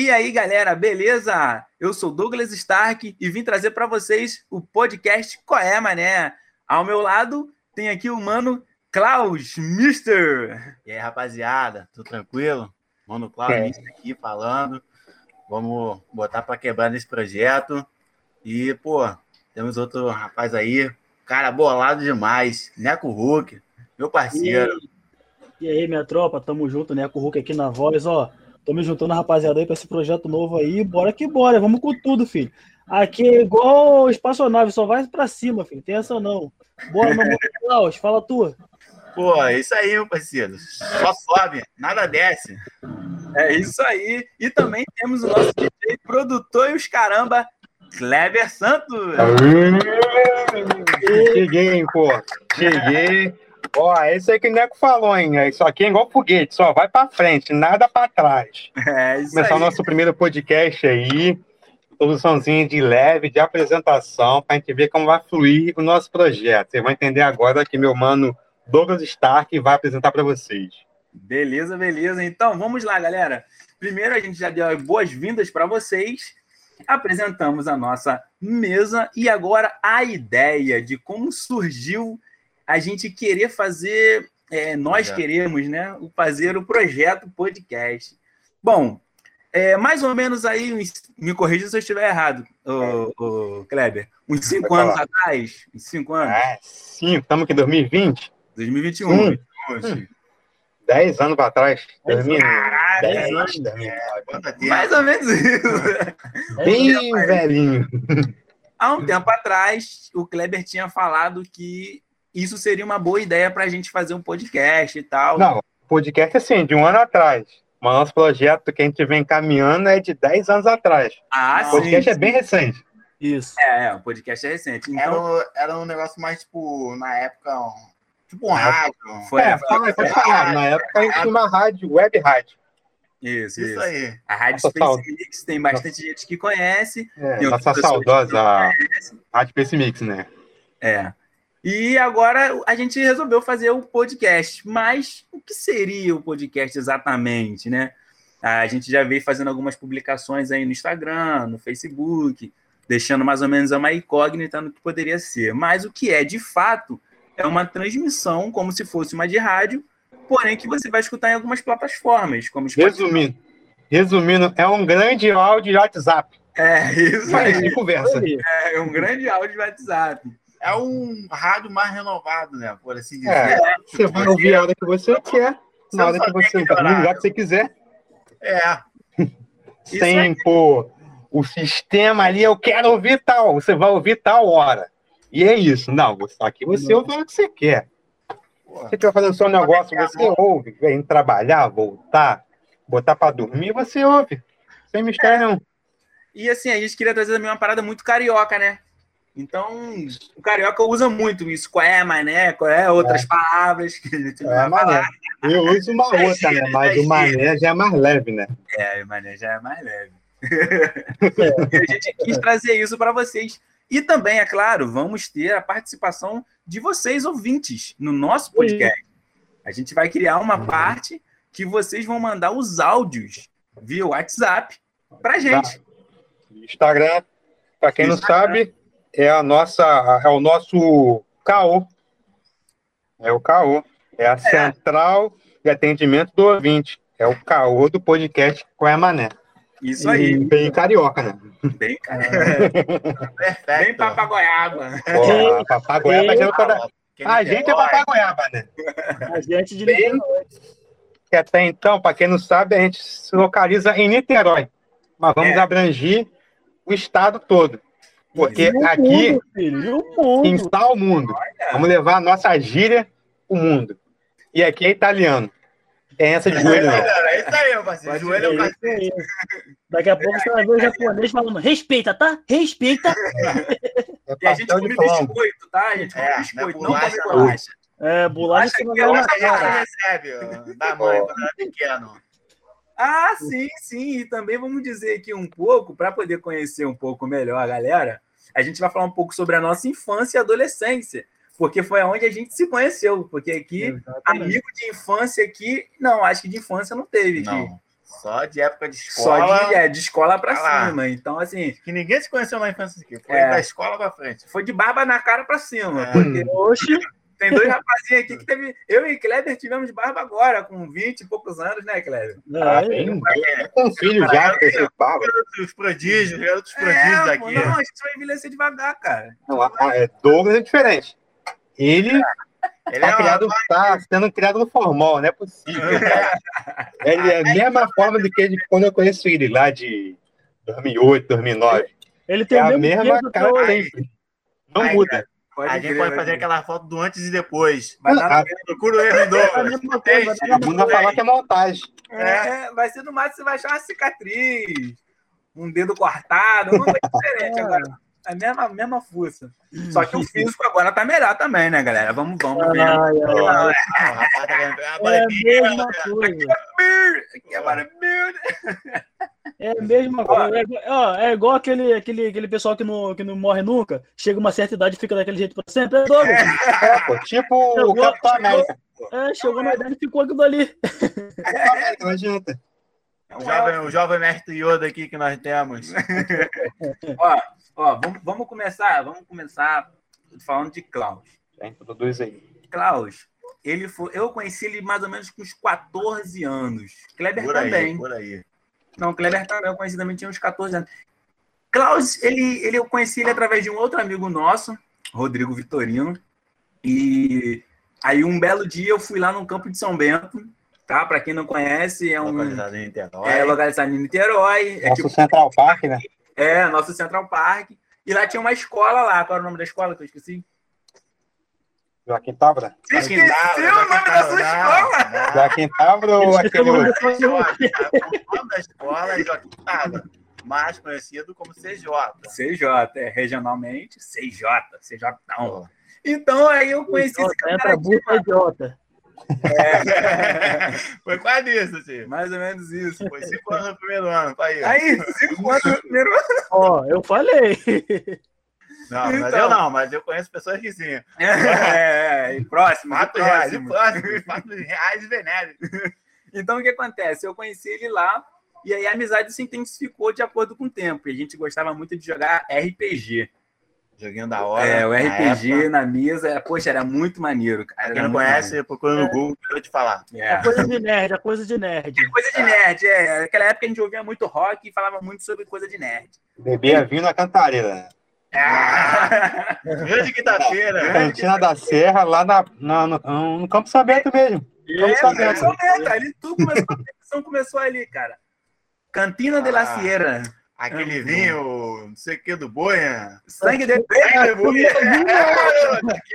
E aí, galera, beleza? Eu sou Douglas Stark e vim trazer para vocês o podcast Qual é, Mané? Ao meu lado tem aqui o mano Klaus Mister. E aí, rapaziada, tudo tranquilo? Mano Klaus é. Mister aqui falando. Vamos botar para quebrar nesse projeto. E, pô, temos outro rapaz aí, cara bolado demais, Neco Hulk, meu parceiro. E aí, minha tropa, tamo junto, Neco Hulk aqui na voz, ó. Tô me juntando a rapaziada aí pra esse projeto novo aí. Bora que bora, vamos com tudo, filho. Aqui é igual espaçonave, só vai pra cima, filho. Tem essa não. Bora, meu Klaus, fala tu. Pô, é isso aí, meu parceiro. Só sobe, nada desce. É isso aí. E também temos o nosso DJ, produtor e os caramba, Kleber Santos. Cheguei, pô. Cheguei. Ó, é isso aí que o Neco falou, hein? Isso aqui é igual foguete, só vai para frente, nada para trás. É isso Começar aí. o nosso primeiro podcast aí, soluçãozinha de leve, de apresentação, para a gente ver como vai fluir o nosso projeto. Você vai entender agora que meu mano Douglas Stark vai apresentar para vocês. Beleza, beleza. Então, vamos lá, galera. Primeiro, a gente já deu boas-vindas para vocês, apresentamos a nossa mesa e agora a ideia de como surgiu a gente querer fazer, é, nós queremos, né, fazer o projeto podcast. Bom, é, mais ou menos aí, me corrija se eu estiver errado, o, Kleber, uns cinco anos atrás, uns cinco anos. É, sim, estamos aqui em 2020. 2021. Hum. Hum. Dez anos para trás. Caralho, dez anos. É, mais ou menos isso. Bem velhinho. Há um tempo atrás, o Kleber tinha falado que isso seria uma boa ideia para a gente fazer um podcast e tal. Não, podcast assim, de um ano atrás. Mas nosso projeto que a gente vem caminhando é de 10 anos atrás. Ah, o podcast sim, é bem recente. Isso. É, é, o podcast é recente. Então... Era, um, era um negócio mais, tipo, na época, tipo um rádio. Foi, é, foi, falar. Na época a gente tinha uma rádio, web rádio. Isso, isso, isso. aí. A Rádio Space Mix tem bastante nossa. gente que conhece. É, nossa saudosa Rádio Space Mix, né? É. E agora a gente resolveu fazer o podcast. Mas o que seria o podcast exatamente, né? A gente já veio fazendo algumas publicações aí no Instagram, no Facebook, deixando mais ou menos uma incógnita no que poderia ser. Mas o que é, de fato, é uma transmissão como se fosse uma de rádio, porém que você vai escutar em algumas plataformas, como Resumindo, resumindo, é um grande áudio de WhatsApp. É, isso aí. De conversa. É, um grande áudio de WhatsApp é um rádio mais renovado, né? Por assim dizer. É, você vai ouvir a hora que você quer, na hora que você no lugar que você quiser. É. Sem, pô, o sistema ali, eu quero ouvir tal, você vai ouvir tal hora. E é isso. Não, aqui você ouve a hora que você quer. Você estiver fazendo seu negócio, você ouve. Vem trabalhar, voltar, botar para dormir, você ouve. Sem mistério é. nenhum. E assim, a gente queria trazer também uma parada muito carioca, né? Então, o carioca usa muito isso. Qual é, mané? Qual é? Outras é. palavras que a gente é, vai falar. Eu uso uma outra, né? Mas o mané já é mais leve, né? É, o mané já é mais leve. e a gente quis trazer isso para vocês. E também, é claro, vamos ter a participação de vocês, ouvintes, no nosso podcast. A gente vai criar uma parte que vocês vão mandar os áudios via WhatsApp para gente. Instagram, para quem Instagram. não sabe, é a nossa, é o nosso CAO. É o CAO. É a é. central de atendimento do ouvinte. É o CAO do podcast Qual é Mané. Isso aí. E bem carioca, né? Bem carioca. Perfeito. Bem papagoiaba. Pô, papagoiaba já é toda... A gente é papagoiaba, né? A gente de bem... Que até então, para quem não sabe, a gente se localiza em Niterói. Mas vamos é. abranger o estado todo. Porque aqui, mundo, filho, em tal mundo, vamos levar a nossa gíria o mundo. E aqui é italiano. Tem essa de joelho, não. É isso aí, parceiro. Joelho é parceiro. Daqui a pouco você vai ver o japonês falando, respeita, tá? Respeita. É e a gente come biscoito, tá? A gente come é, biscoito, não come bolacha. É, bolacha você não vai na cara. recebe da mãe quando era pequeno. Ah, sim, sim. E também vamos dizer aqui um pouco, para poder conhecer um pouco melhor a galera, a gente vai falar um pouco sobre a nossa infância e adolescência, porque foi onde a gente se conheceu. Porque aqui, Exatamente. amigo de infância aqui, não, acho que de infância não teve. Não. Só de época de escola. Só de, é, de escola pra ah, cima. Então, assim. Que ninguém se conheceu na infância aqui. Foi é, da escola pra frente. Foi de barba na cara pra cima. É. Porque, oxe, tem dois rapazinhos aqui que teve. Eu e Kleber tivemos barba agora, com 20 e poucos anos, né, Kleber? Ah, tem, com filho já, que esse barba. Os prodígios, outros prodígios é, aqui. Não, a gente vai envelhecer devagar, cara. Não, é, Douglas é diferente. Ele. Ele tá, é criado, tá sendo criado no formal, não é possível. ele é a mesma forma do que quando eu conheço ele, lá de 2008, 2009. Ele tem é a mesma cara sempre. Não Ai, muda. Cara. Pode a gente pode fazer aquela foto do antes e depois. Vai dar no... Procura o erro novo. Não vai falar que é montagem. É, vai ser no máximo, você vai achar uma cicatriz, um dedo cortado, uma coisa diferente é. agora. A mesma, a mesma fuça. Só que o físico agora tá melhor também, né, galera? Vamos, vamos ver. Ai, ai, é a mesma coisa. Aqui é é a mesma coisa. É, é igual aquele, aquele, aquele pessoal que não, que não morre nunca, chega uma certa idade e fica daquele jeito pra sempre. É doido. É, pô, tipo chegou, o Capitão América. É, chegou na idade e ficou aquilo ali. não adianta. O jovem, o jovem mestre Yoda aqui que nós temos. ó, ó vamos, vamos começar, vamos começar falando de Klaus. Introduz aí. Klaus, ele foi, eu conheci ele mais ou menos com uns 14 anos. Kleber por também. Aí, por aí. Não, Kleber também, eu conheci também, tinha uns 14 anos. Klaus, ele, ele, eu conheci ele através de um outro amigo nosso, Rodrigo Vitorino. E aí, um belo dia, eu fui lá no campo de São Bento, tá? Para quem não conhece, é um. Localizado em Niterói. É localizado em Niterói. É nosso é tipo, Central Park, né? É, nosso Central Park. E lá tinha uma escola lá. Qual era o nome da escola que eu esqueci? Joaquim Tabra? Você esqueceu o nome da sua escola? Joaquim Tabra ou aquele outro? O nome da escola é Joaquim Tabra, mais conhecido como CJ. CJ, é, regionalmente, CJ, CJ não. Então aí eu conheci esse cara. Entra burra idiota. É. Foi quase isso, assim. Mais ou menos isso. Foi cinco anos no primeiro ano. Aí, aí cinco anos no primeiro ano. Ó, eu falei. Não, então, mas eu não, mas eu conheço pessoas que sim. É, é, e próximo. Fatos reais, e próximo. Fatos reais e venéreos. Então, o que acontece? Eu conheci ele lá, e aí a amizade se intensificou de acordo com o tempo. E a gente gostava muito de jogar RPG. Joguinho da hora. É, o RPG na, na mesa, poxa, era muito maneiro. Cara. Quem não conhece, maneiro. procura no é. Google, eu vou te falar. É. é coisa de nerd, é coisa de nerd. É coisa de nerd, é. Naquela época a gente ouvia muito rock e falava muito sobre coisa de nerd. Bebia vinho na cantareira. Ah, grande quinta-feira. Cantina da Serra, lá na, na no, no, Campo Sabento mesmo. É, Campo Sabento. Ali tudo começou, a competição começou ali, cara. Cantina ah, de la ah, Sierra. Aquele é, vinho, não sei o que, do Boia. Sangue de Boia.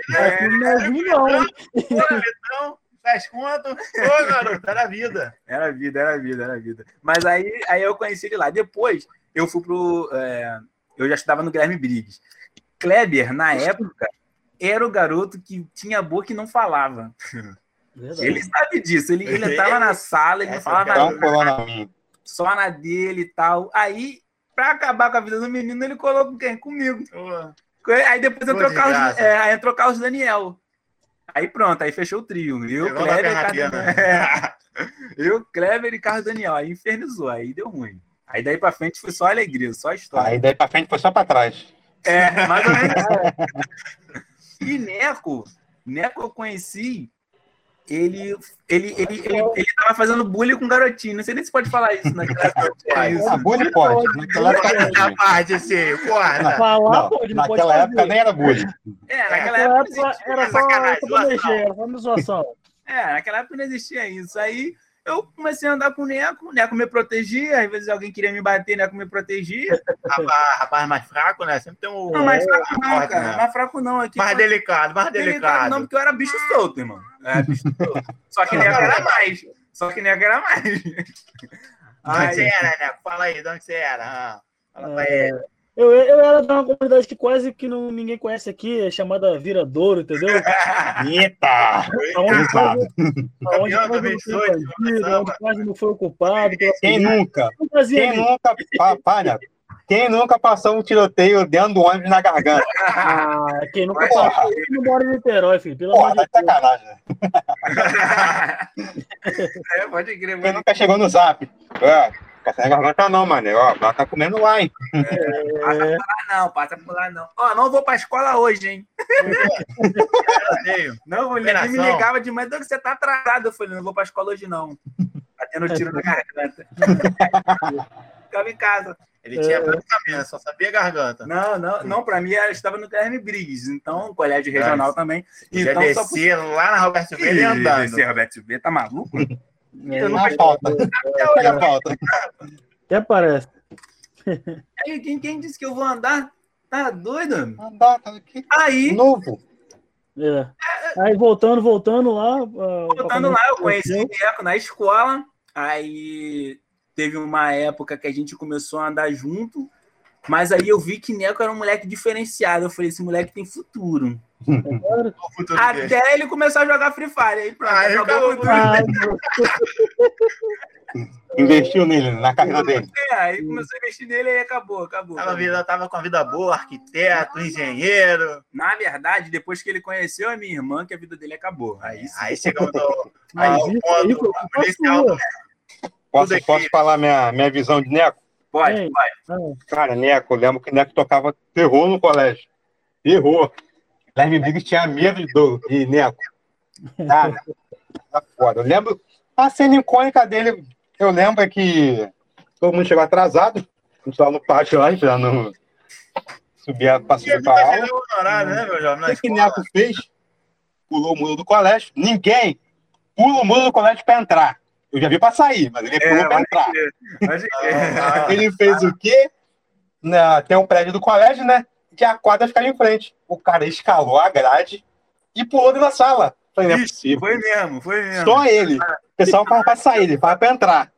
Não é vinho, não. Então, faz conta. Ô, garoto, era vida. Era vida, era vida, era vida. Mas aí, aí eu conheci ele lá. Depois, eu fui pro... É, eu já estudava no Guilherme Briggs. Kleber, na época, era o garoto que tinha boca e não falava. Verdade. Ele sabe disso. Ele, ele estava na sala, ele não falava nada. Só na dele e tal. Aí, para acabar com a vida do menino, ele colocou quem? Comigo. Aí depois entrou Carlos, é, aí entrou Carlos Daniel. Aí pronto, aí fechou o trio. Eu, Kleber, Carlos, é, eu, Kleber e Carlos Daniel. Aí infernizou, aí deu ruim. Aí daí pra frente foi só alegria, só história. Aí daí pra frente foi só pra trás. É, mais ou menos. e Neco, Neco eu conheci, ele, ele, ele, ele, ele tava fazendo bullying com garotinho. Não sei nem se pode falar isso naquela época. É isso. Ah, bullying pode. Naquela época, parte, assim, porra. Não, falar, não, pode, naquela época fazer. nem era bullying. É, naquela época, época era só, só, era só zoação. É, naquela época não existia isso. Aí eu comecei a andar com o Neco, o Neco me protegia, às vezes alguém queria me bater, o Neco me protegia. Rapaz, rapaz mais fraco, né? Sempre tem um. Não, mais fraco não, cara. Né? Mais fraco não. Aqui, mais delicado, mais delicado. delicado. Não, porque eu era bicho solto, irmão. É, solto. Só que Neco era mais. Só que Neco era mais. Onde você era, Neco? Fala aí, de onde você era? Ah, fala pra é... ele. Eu, eu era de uma comunidade que quase que não, ninguém conhece aqui, é chamada Viradouro, entendeu? Eita! Onde quase, onde quase não foi ocupado. Quem nunca? Quem nunca, para, Quem nunca passou um tiroteio dentro do ônibus na garganta? Ah, quem nunca passou, não mora em Niterói, filho. Pelo Porra, tá de sacanagem. Né? é, pode crer. Quem nunca chegou no zap? É, passa na garganta não, mano. Ó, ela tá comendo lá, hein? É... Passa por lá não, passa por lá não. Ó, não vou pra escola hoje, hein? não, ele me ligava de manhã, que você tá atrasado. Eu falei, não vou pra escola hoje não. Tá tendo tiro na garganta. Ficava em casa. Ele tinha branca cabeça, só sabia garganta. Não, não, não, pra mim eu estava no Guilherme Briggs, então, colégio regional é. também. Então, Já descia por... lá na Roberto V e andando. Descer Roberto V, tá maluco? É, eu não falta. Até falta. Até parece. Aí, quem, quem disse que eu vou andar? Tá doido? Andar, tá aqui. Aí. Novo. É. Aí voltando, voltando lá. Voltando lá, eu conheci o Neco na escola. Aí teve uma época que a gente começou a andar junto, mas aí eu vi que Neco era um moleque diferenciado. Eu falei, esse moleque tem futuro. Até ele começou a jogar Free Fire. Aí pronto, ah, jogou futuro. Ah, Investiu nele, na carreira dele. É, aí começou a investir nele e acabou, acabou. Tava, vida, tava com a vida boa, arquiteto, engenheiro. Na verdade, depois que ele conheceu a minha irmã, que a vida dele acabou. Aí, aí chegamos ao, ao ponto Posso, posso falar minha, minha visão de Neco? Pode, pode. Cara, Neco, eu lembro que Neco tocava terror no colégio. Terror. Guilherme Briggs tinha medo do, de Neco. Cara, tá foda. Eu lembro, a cena icônica dele, eu lembro que todo mundo chegou atrasado. A gente tava no pátio lá, já não subia para subir para aula. Né, meu jovem? O que Neco fez? Pulou o muro do colégio. Ninguém pula o muro do colégio para entrar. Eu já vi para sair, mas ele pulou é, para entrar. Ah, ele fez o quê? Na, tem um prédio do colégio, né? Que a quadra ficava em frente. O cara escalou a grade e pulou dentro da sala. Falei, não é possível. Foi mesmo, foi mesmo. Só ele. O pessoal faz para sair, ele faz para entrar.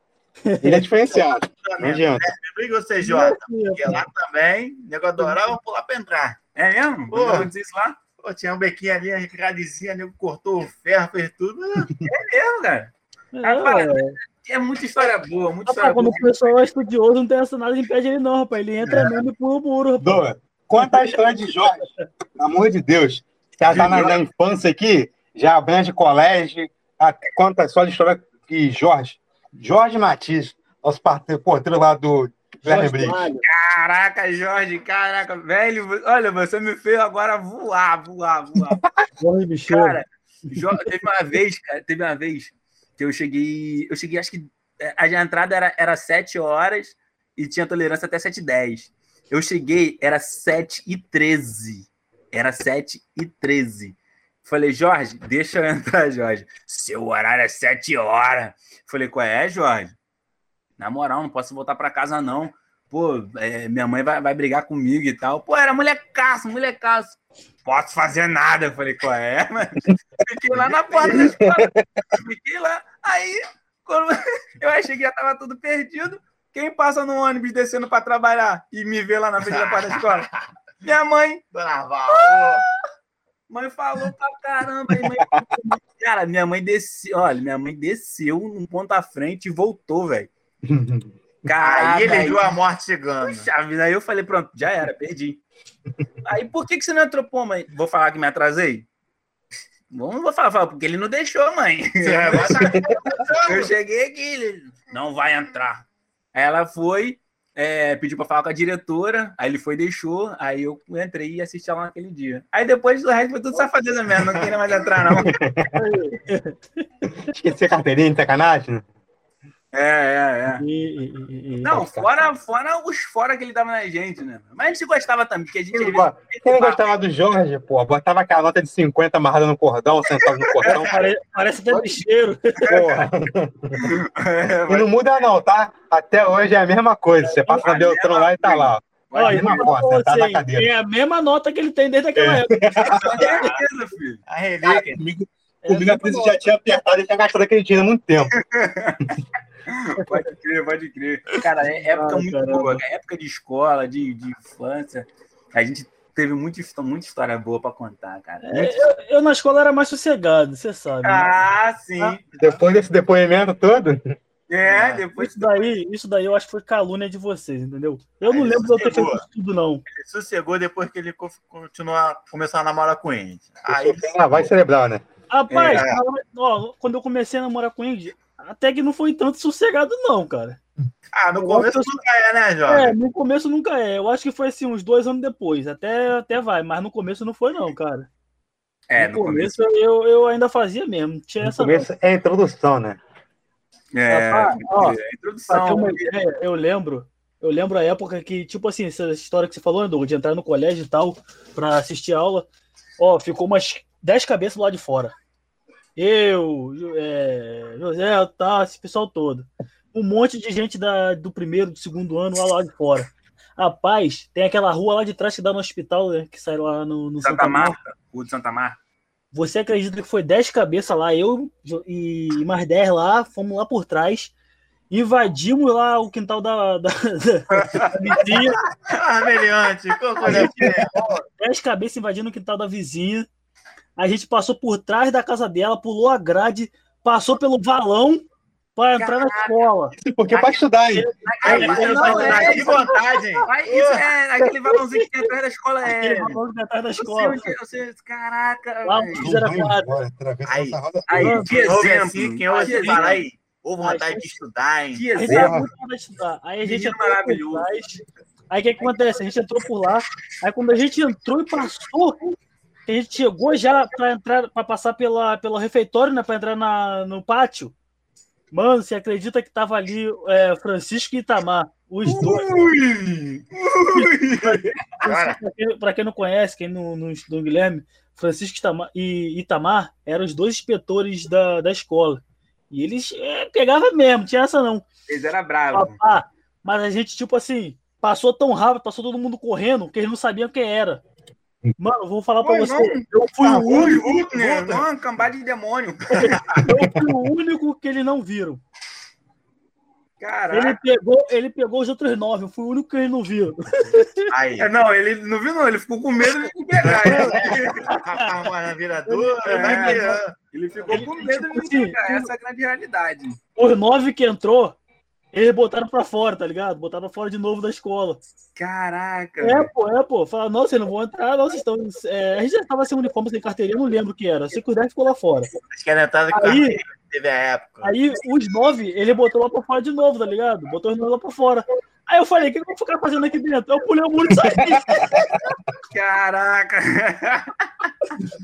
Ele é diferenciado. Não adianta. E você, Jota? Porque lá também, o nego adorava pular para entrar. É mesmo? Pô, eu disse lá. Pô, tinha um bequinho ali, a gradezinha, nego cortou o ferro, fez tudo. É mesmo, cara. É, é muita história boa, muita história quando boa. o pessoal é estudioso, não tem essa nada impede ele, não, rapaz. Ele entra é. mesmo e pula o muro, rapaz. Doa, conta a história de Jorge. Pelo amor de Deus. Já tá na, na, infância aqui, já abrange colégio. A, conta só a história que Jorge, Jorge Matias, nosso porteiro lá do Guilherme Briggs. Caraca, Jorge, caraca, velho, olha, você me fez agora voar, voar, voar. cara, teve uma vez, cara, teve uma vez que eu cheguei, eu cheguei, acho que é, a entrada era, era 7 horas e tinha tolerância até 7 e 10. Eu cheguei, era 7 e 13. Era 7 e 13. Falei, Jorge, deixa eu entrar, Jorge. Seu horário é 7 horas. Falei, qual é, Jorge? Na moral, não posso voltar para casa, não. Pô, é, minha mãe vai, vai brigar comigo e tal. Pô, era molecaço, molecaço. Posso fazer nada. Eu falei, qual é? Mas fiquei lá na porta da escola. Fiquei lá. Aí, quando eu achei que já tava tudo perdido, quem passa no ônibus descendo para trabalhar e me vê lá na frente da porta da escola? Minha mãe. Ah! Mãe falou pra caramba. Mãe... Cara, minha mãe desceu. Olha, minha mãe desceu num ponto à frente e voltou, velho. Cara, aí ele viu a morte chegando. Puxa vida, aí eu falei, pronto, já era, perdi. Aí por que, que você não entrou, pô, mãe? Vou falar que me atrasei? Não vou falar, porque ele não deixou, mãe. eu cheguei aqui, ele não vai entrar. Aí ela foi, é, pediu para falar com a diretora, aí ele foi deixou, aí eu entrei e assisti ela naquele dia. Aí depois do resto foi tudo safadeza mesmo, não queria mais entrar, não. Esqueci a carteirinha de sacanagem? É, é, é. E, e, e, não, fora, fora os fora que ele dava na gente, né? Mas a gente gostava também, porque a gente. Quem, vezes, quem não gostava do Jorge, pô? Botava aquela nota de 50 amarrada no cordão, sentado no cordão. parece, parece até bicheiro. Porra. É, e não muda, não, tá? Até hoje é a mesma coisa. Você passa na Beltrão lá e tá lá. Olha, tá na cadeira. É a mesma nota que ele tem desde aquela é. época. certeza, filho. A relíquia. Comigo, comigo a já tinha apertado e tinha gastado aquele dinheiro há muito tempo. pode crer, pode crer. Cara, é época ah, muito caramba. boa, é época de escola, de, de infância. A gente teve muita, muita história boa para contar, cara. É, eu, eu, na escola era mais sossegado, você sabe. Né? Ah, né? sim. Ah, depois desse depoimento todo. É, depois. Isso daí, isso daí eu acho que foi calúnia de vocês, entendeu? Eu não lembro de eu ter feito isso tudo, não. Ele sossegou depois que ele continuou, começou a namorar com ele. Aí ah, vai celebrar, né? Rapaz, é. ó, quando eu comecei a namorar com ele, até que não foi tanto sossegado, não, cara. Ah, no eu começo nunca é, né, Jorge? É, no começo nunca é. Eu acho que foi assim, uns dois anos depois. Até, até vai, mas no começo não foi, não, cara. É, no, no começo, começo, Eu, eu ainda fazia mesmo. Tinha no essa começo é a introdução, né? É, ó, é introdução. Ideia, eu lembro, eu lembro a época que, tipo assim, essa história que você falou, Edu, de entrar no colégio e tal, pra assistir aula, ó, ficou umas 10 cabeças lá de fora. Eu, é, José, tá, esse pessoal todo. Um monte de gente da, do primeiro, do segundo ano lá, lá de fora. Rapaz, tem aquela rua lá de trás que dá no hospital, né, que sai lá no, no Santa, Santa Marta. Rua de Santa Marta. Você acredita que foi 10 cabeças lá, eu e mais 10 lá, fomos lá por trás, invadimos lá o quintal da, da, da vizinha. Armeliante, 10 cabeças invadindo o quintal da vizinha. A gente passou por trás da casa dela, pulou a grade, passou pelo valão para entrar na escola. Porque é para estudar, hein? É, que vantagem. Isso é aquele valãozinho que tem atrás da escola. É. Aquele valãozinho que atrás da escola. Caraca. Lá fizeram Aí, aí, que exemplo. Assim, quem ouve falar aí, ou vontade de estudar, hein? Que exemplo. Aí a gente entrou por trás. Aí o que, que acontece? A gente entrou por lá. Aí quando a gente entrou e passou, a gente chegou já para entrar, para passar pela, pelo refeitório, né? Para entrar na, no pátio. Mano, você acredita que tava ali é, Francisco e Itamar, os dois. Ui, ui. Para quem, não conhece, quem não, não estudou Guilherme, Francisco Itamar, e Itamar eram os dois inspetores da, da escola. E eles é, pegavam mesmo, tinha essa não. Eles eram bravos. mas a gente, tipo assim, passou tão rápido, passou todo mundo correndo, que eles não sabiam quem era. Mano, vou falar pra você. Não. Eu fui ah, o único. Né? Não, cambada de demônio. eu fui o único que eles não viram. Caraca. Ele pegou, ele pegou os outros nove, eu fui o único que eles não viram. Aí. É, não, ele não viu, não, ele ficou com medo de pegar. na viradora, é, ele ficou ele, com medo de tipo pegar. Assim, Essa é a grande realidade. Os nove que entrou, eles botaram pra fora, tá ligado? Botaram fora de novo da escola. Caraca. É, pô, é, pô. Fala, não, vocês não vão entrar, não, vocês estão. É, a gente já tava sem uniforme, sem carteirinha, não lembro o que era. Se cuidar, ficou lá fora. Acho que era entrada aí, teve a época. Aí, os nove, ele botou lá pra fora de novo, tá ligado? Botou os nove lá pra fora. Aí eu falei, o que eu vou ficar fazendo aqui dentro? Eu pulei o muro e saí. Caraca!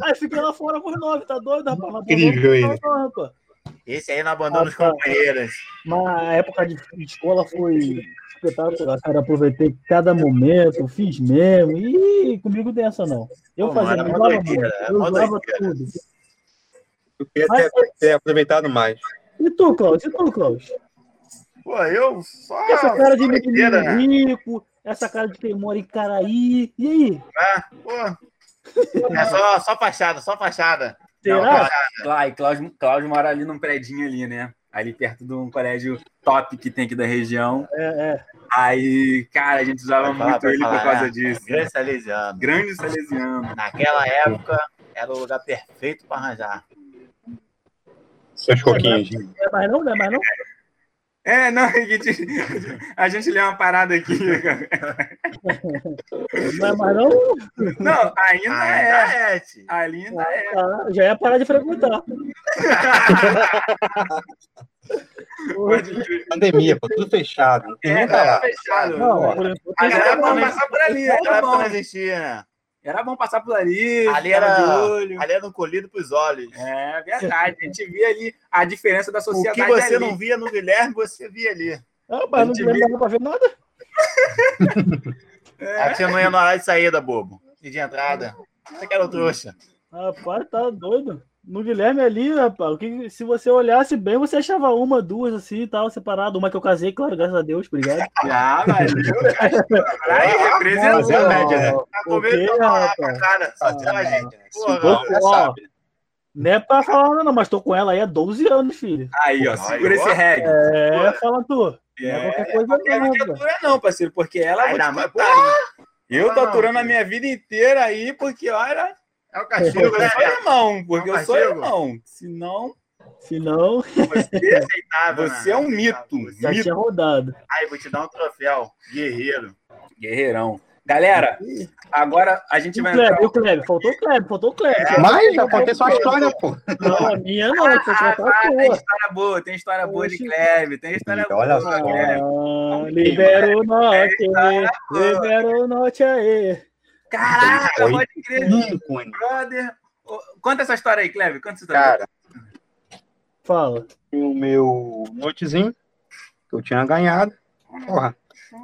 Aí fiquei lá fora com os nove, tá doido, rapaz? Incrível ele. Esse aí não abandona os companheiros. Na época de escola foi espetacular, cara. Aproveitei cada momento, fiz mesmo. E comigo dessa não. Eu Pô, fazia, eu usava, eu usava tudo. Eu queria ter, ter, aproveitado mais. E tu, Cláudio? E tu, Cláudio? Pô, eu só. Essa cara de menino né? rico, essa cara de quem mora em Caraí. E aí? Ah, pô. É só, só fachada, só fachada. Será? Não, Cláudio, Cláudio mora ali num predinho ali, né? Ali perto de um colégio top que tem aqui da região. É, é. Aí, cara, a gente usava falar, muito ele falar, por causa é, disso. Grande salesiano. Grande salesiano. Naquela época, era o lugar perfeito para arranjar. Seus coquinhos. É mais não, não é mais não? É, não, a gente, a gente lê uma parada aqui. Não é mais não? Não, ainda, ainda é. é. Ainda ah, é. Tá. Já ia parar de frequentar. Pandemia, pô, tudo fechado. Não é, tá fechado. Não, por, a galera pode passar por ali. Aquela época não existia. Era bom passar por ali. Ali era, ali era um colhido para os olhos. É verdade. A gente via ali a diferença da sociedade. O que você ali. não via no Guilherme, você via ali. Ah, mas não Guilherme via... não para ver nada. é. Aqui você não ia no horário de saída, bobo. E de entrada. Você que era o trouxa. Rapaz, tá doido. No Guilherme ali, rapaz, que, se você olhasse bem, você achava uma, duas assim e tal, separado. Uma que eu casei, claro, graças a Deus, obrigado. Ah, mas aí representou. a média, né? Tá comendo cara, só a gente. Porra, não é pra falar, não, mas tô com ela aí há 12 anos, filho. Aí, ó, segura esse reggae. É, fala tu. É, não é qualquer coisa não. Não é não, parceiro, porque ela. Aí, não, eu tô aturando a minha vida inteira aí, porque, olha. É o cachorro, né? Eu sou irmão, porque é eu sou irmão. Se não. Se não. Você, aceitável, você é um mito. Já mito. tinha rodado. Aí, vou te dar um troféu. Guerreiro. Guerreirão. Galera, agora a gente E o vai Kleber, entrar. o Kleber? Faltou o Kleber, faltou o Kleber. É, Mas já contei sua história, pô. Não, a minha não, Ah, contar a ah, tem história boa, tem história boa de Oxi. Klebe, tem história Eita, boa. olha só. Ah, libera o norte, libera o norte aí. Caraca, pode crer, brother. Conta essa história aí, Klebe, conta essa história. Cara, Fala. o meu notezinho que eu tinha ganhado, porra,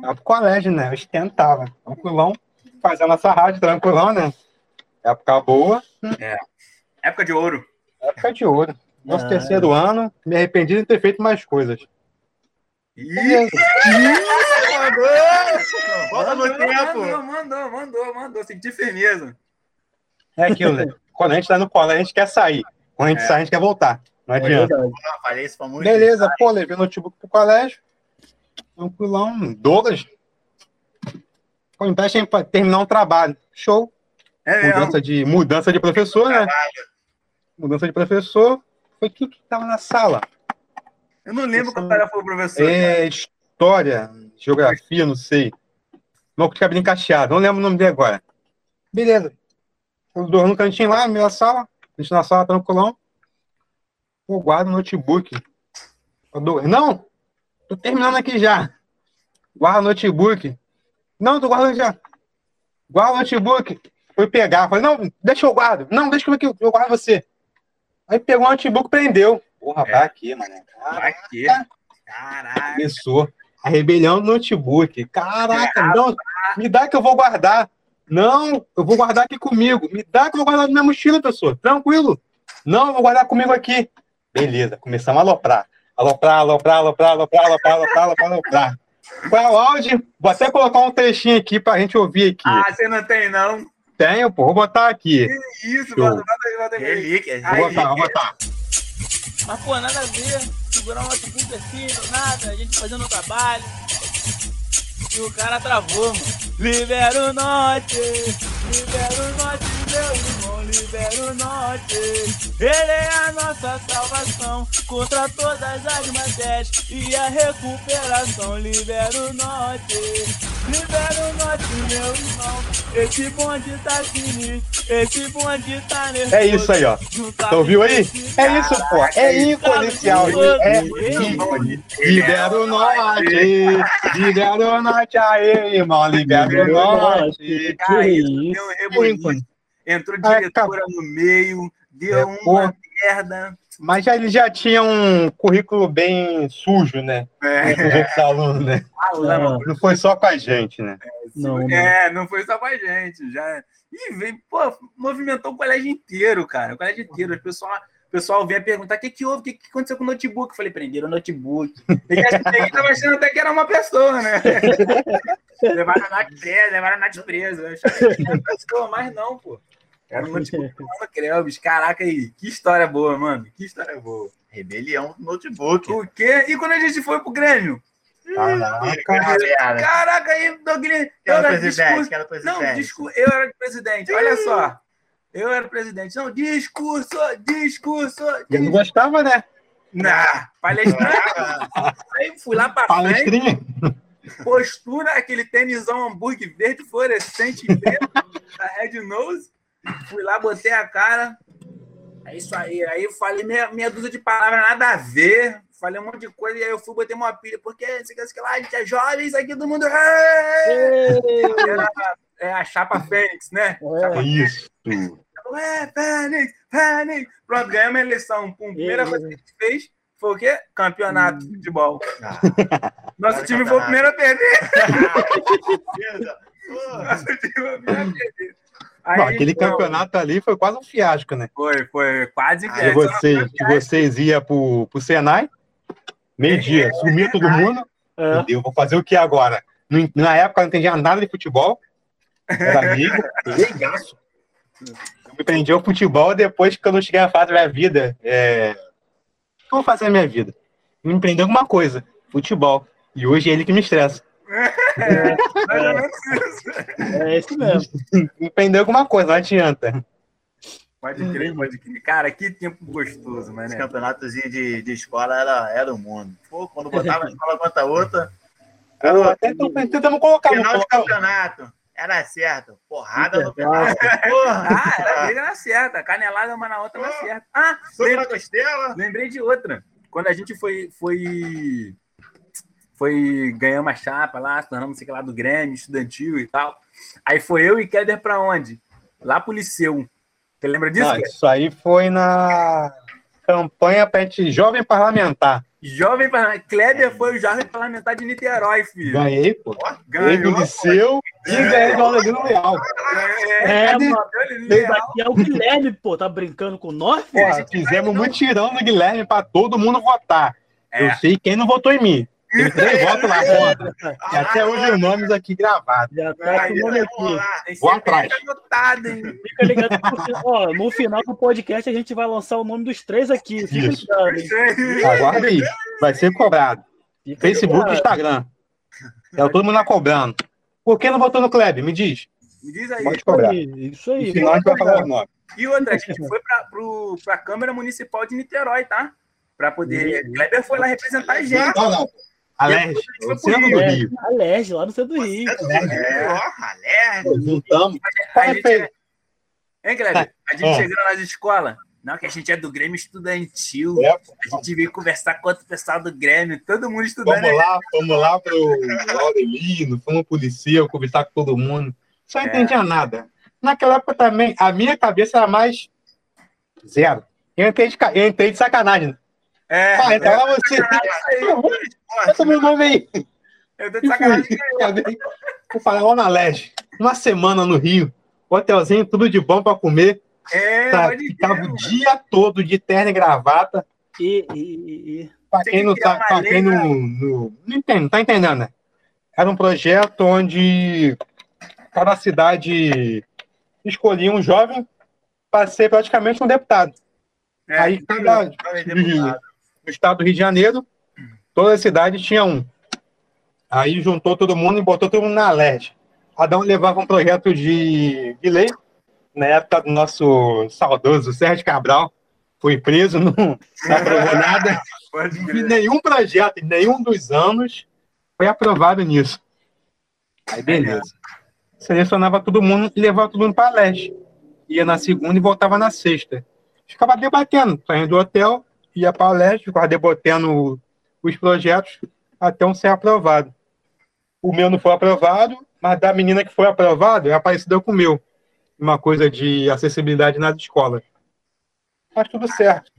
tava pro colégio, né? Eu tentava, tranquilão, fazendo essa rádio, tranquilão, né? Época boa, Época de ouro. época de ouro. Nosso Ah. terceiro ano, me arrependi de ter feito mais coisas. Ih, Volta no tempo. Mandou, mandou, mandou, mandou. Senti firmeza. É aquilo, né? Quando a gente tá no colégio, a gente quer sair. Quando a gente É. sai, a gente quer voltar. Não É adianta. Ah, falei isso pra muito. Beleza, pô, levei o notebook pro colégio. Tranquilão, Douglas. Pô, empréstimo pra terminar um trabalho. Show. É mesmo. Mudança de, mudança de professor, né? Mudança de professor. Foi tudo que tava na sala. Eu não lembro qual era foi o professor. É, história, geografia, não sei. Louco de cabelo encaixado, não lembro o nome dele agora. Beleza. Eu dormo no cantinho lá, na minha sala. A gente na sala, tranquilão. Pô, guarda o notebook. Eu dou- Não! Tô terminando aqui já. Guarda o notebook. Não, tô guardando já. Guarda o notebook. Fui pegar. Falei, não, deixa eu guardo. Não, deixa eu eu eu guardo você. Aí pegou o notebook prendeu. Porra, É. vai aqui, mano. Pra quê? Caraca. Começou a rebelião do notebook. Caraca, não, me dá que eu vou guardar. Não, eu vou guardar aqui comigo. Me dá que eu vou guardar na minha mochila, pessoa. Tranquilo. Não, eu vou guardar comigo aqui. Beleza, começamos a aloprar. Aloprar, aloprar, aloprar, aloprar, aloprar, aloprar, aloprar, aloprar. Qual é o áudio? Vou até colocar um trechinho aqui pra gente ouvir aqui. Ah, você não tem, não? Tenho, pô, vou botar aqui. Que isso, Show. bota, bota aí, bota aí. Relíquias. Vou botar, vou botar. Mas, pô, nada a ver. Segurar um assim, do nada, a gente fazendo o trabalho. E o cara travou, mano. Libera o norte, libera o norte, meu irmão, libera o norte. Ele é a nossa salvação contra todas as matérias e a recuperação. Libera o norte, libera o norte, meu irmão. Esse bonde tá sinistro, esse bonde tá nervoso. É isso aí, ó. Você ouviu aí? É isso, pô. É ícone esse áudio. É ícone. Libera o norte. Libera o norte aí, irmão. Libera Cara, Que isso isso? deu reboliço. Entrou diretora no meio, deu É, uma merda. Mas já, ele já tinha um currículo bem sujo, né? É, Com os outros alunos, né? falando. Não foi só com a gente, né? Não, não. É, não foi só com a gente. Já... E veio, pô, movimentou o colégio inteiro, cara. O colégio inteiro. O pessoal, o pessoal vinha perguntar: o que, que houve? O que, que aconteceu com o notebook? Eu falei: prenderam o notebook. E a tava achando até que era uma pessoa, né? levaram a Nath presa, levaram a Nath presa. Eu achava que era uma pessoa, mas não, pô. Era um notebook do Mano Krelbis. Caraca aí, que história boa, mano. Que história boa. Rebelião no notebook. O quê? E quando a gente foi pro Grêmio? Caraca. Caraca, aí, Douglas. Eu era presidente, discurso- quero Não, presidente. discu... eu era presidente. Olha só. Eu era presidente. Não, discurso, discurso. Ele não discurso. gostava, né? Não, palestra. Aí fui lá pra frente, Palestrinha. postura, aquele tênisão hambúrguer verde fluorescente preto, da Red Nose. Fui lá, botei a cara. É isso aí. Aí eu falei meia, meia dúzia de palavras, nada a ver. Falei um monte de coisa e aí eu fui, botei uma pilha. Porque, sei que, sei que lá, a gente é jovem, isso aqui todo mundo. Era é, a chapa Fênix, né? É. Isso. É, Fênix, Fênix. Pronto, ganhamos a eleição. Pum, primeira coisa que a gente fez foi o quê? Campeonato de futebol. Ah, Nosso time foi o primeiro a perder. Nosso time foi o primeiro a perder. Aí, Não, aquele então, campeonato ali foi quase um fiasco, né? Foi, foi quase Que é, vocês, que vocês iam pro, pro Senai, meio-dia, sumia todo mundo. É. Meu Deus, vou fazer o que agora? Na época eu não entendia nada de futebol. Era amigo, leigaço. Eu me prendi ao futebol depois que eu não cheguei à fase da minha vida. É... O que eu vou fazer na minha vida? Me empreender alguma coisa. Futebol. E hoje é ele que me estressa. menos isso. É isso mesmo. Empreender alguma coisa, não adianta. Pode crer, pode crer. Cara, que tempo gostoso, mano. Esse campeonatos de, de escola era, era o mundo. Pô, quando botava uma escola contra outra. Até tentamos colocar final de campeonato. Era certo. Porrada no final. Porra. Ah, era briga na certa. Canelada uma na outra na certa. Ah, lembrei, costela. lembrei de outra. Quando a gente foi. foi foi ganhar uma chapa lá, se tornamos, sei lá, do Grêmio, estudantil e tal. Aí foi eu e Keder para onde? Lá pro Liceu. Você lembra disso? Não, isso aí foi na campanha para Jovem Parlamentar. Jovem Parlamentar. Kleber foi o Jovem Parlamentar de Niterói, filho. Ganhei, pô. Ganhei do Liceu e ganhei do Alegrino Leal. É, é mano. Aqui é o Guilherme, pô. Tá brincando com nós, filho? Pô, fizemos mutirão no Guilherme para todo mundo votar. É. Eu sei quem não votou em mim. Tem três votos lá contra. E até hoje os nomes aqui gravados. Já tá com o nome aqui. Vou atrás. Fica ligado. Ó, no final do podcast a gente vai lançar o nome dos três aqui. Fica Isso. ligado. Aguarda aí. Vai ser cobrado. Fica Facebook e Instagram. É todo mundo lá cobrando. Por que não votou no Kleber? Me diz. Me diz aí. Pode cobrar. Isso aí. No final a gente vai falar o nome. E outra, a gente foi para a Câmara Municipal de Niterói, tá? Para poder. Kleber foi lá representar a gente. Não, não. Alerj, no centro do Rio. Alerj, lá no centro do Rio. É, Alerj. Juntamos. A gente, hein, Kleber? A gente é. chegando nas escolas. Não, que a gente é do Grêmio Estudantil. É, a gente veio conversar com outro pessoal do Grêmio, todo mundo estudando. Vamos lá, vamos lá pro Aurelino, fomos policial, conversar com todo mundo. Só é. entendia nada. Naquela época também, a minha cabeça era mais zero. Eu entrei de, eu entrei de sacanagem. É, ah, então é, você. Bota meu nome aí. Eu tô de sacanagem. Vou falar na Leste. Uma semana no Rio. Hotelzinho, tudo de bom para comer. É, tá, ficava o dia todo de terno e gravata. E, e, e... Pra quem, não tá, pra quem não, não, não entende, não tá entendendo, né? Era um projeto onde cada cidade escolhia um jovem para ser praticamente um deputado. É, Aí cada, no estado do Rio de Janeiro, toda a cidade tinha um. Aí juntou todo mundo e botou todo mundo na LED. Um levava um projeto de, de lei. Na época do nosso saudoso Sérgio Cabral, foi preso, não, não aprovou nada. E nenhum projeto, nenhum dos anos foi aprovado nisso. Aí, beleza. Selecionava todo mundo e levava todo mundo para a leste. Ia na segunda e voltava na sexta. Ficava debatendo, saindo do hotel, ia para leste, ficava debatendo os projetos até um ser aprovado. O meu não foi aprovado, mas da menina que foi aprovado é parecida com o meu. Uma coisa de acessibilidade nas escolas. Mas tudo certo.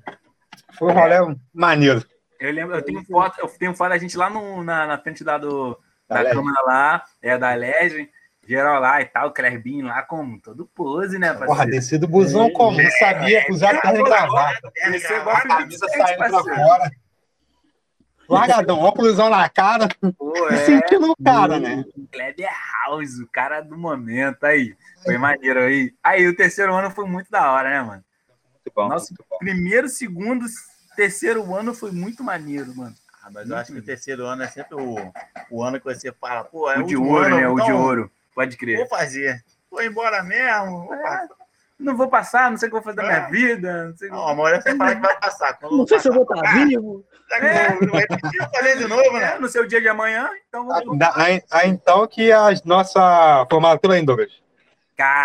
Foi um rolê maneiro. Eu lembro, eu tenho foto, eu tenho foto da gente lá no, na, na frente da, do, da, da Câmara lá, é da Legend, geral lá e tal, o Clerbinho lá com todo pose, né? Porra, descido do busão é, como? Não sabia é, usar terno e gravata. A camisa saindo pra fora. Largadão, óculosão na cara. Pô, é, sentindo o cara, né? Kleber House, o cara do momento aí. Foi maneiro aí. Aí o terceiro ano foi muito da hora, né, mano? Muito bom. Nosso muito bom. primeiro, segundo, terceiro ano foi muito maneiro, mano. Ah, mas eu acho que o terceiro ano é sempre o, o ano que você fala, pô, é o de ouro, ano, né? Então, o de ouro. Pode crer. Vou fazer. Vou embora mesmo. Vou é, não vou passar, não sei o que vou fazer da minha é. vida. Não, sei não a mulher você fala que vai passar. Quando não sei se eu vou estar vivo. É. Não vai fazer de novo, né? É, no seu dia de amanhã, então vamos. Aí, aí, então que a nossa formatura em Douglas.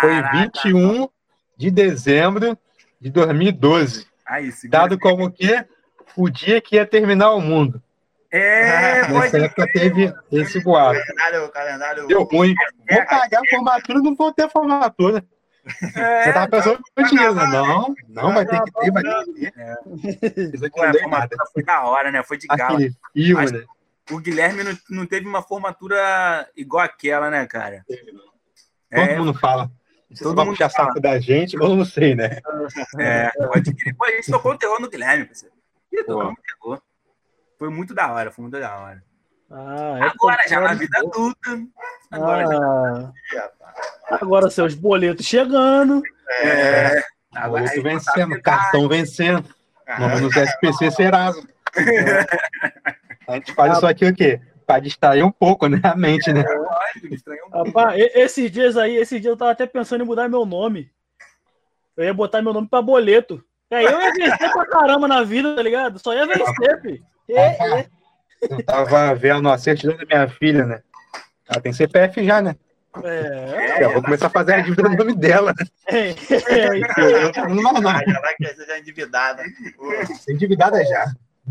Foi 21 de dezembro de 2012. Aí, dado como que o dia que ia terminar o mundo. É, Nessa época teve esse boato. Calendário, calendário... Deu ruim. Vou pagar a formatura, não vou ter formatura. É, Você tava pensando que tinha, né? Não, não, vai ter que ter, vai ter que ter. É. Isso aqui Ué, não nada. Foi da hora, né? Foi de gala. Filme, né? O Guilherme não, não teve uma formatura igual aquela, né, cara? Todo é, mundo fala. Todo mundo puxar saco da gente, mas eu não sei, né? É, pode crer. Pô, a gente tocou o terror no Guilherme, parceiro. Tocou terror. Foi muito da hora, foi muito da hora. Ah, é agora já na vida adulta. Agora, ah, já... agora seus boletos chegando. É. Agora boleto vencendo, cartão vencendo. Vamos nos SPC Serasa. A gente faz ah, isso aqui o quê? Para distrair um pouco, né? A mente, né? É, um Rapaz, esses dias aí, esses dias eu tava até pensando em mudar meu nome. Eu ia botar meu nome pra boleto. Aí eu ia vencer pra caramba na vida, tá ligado? Só ia vencer, filho. É, é. Eu tava vendo a certidão da minha filha, né? Ela tem CPF já, né? É. Eu vou começar a fazer a dívida no nome dela. É. é. Não, não, não. Ela vai ser já endividada. Endividada já.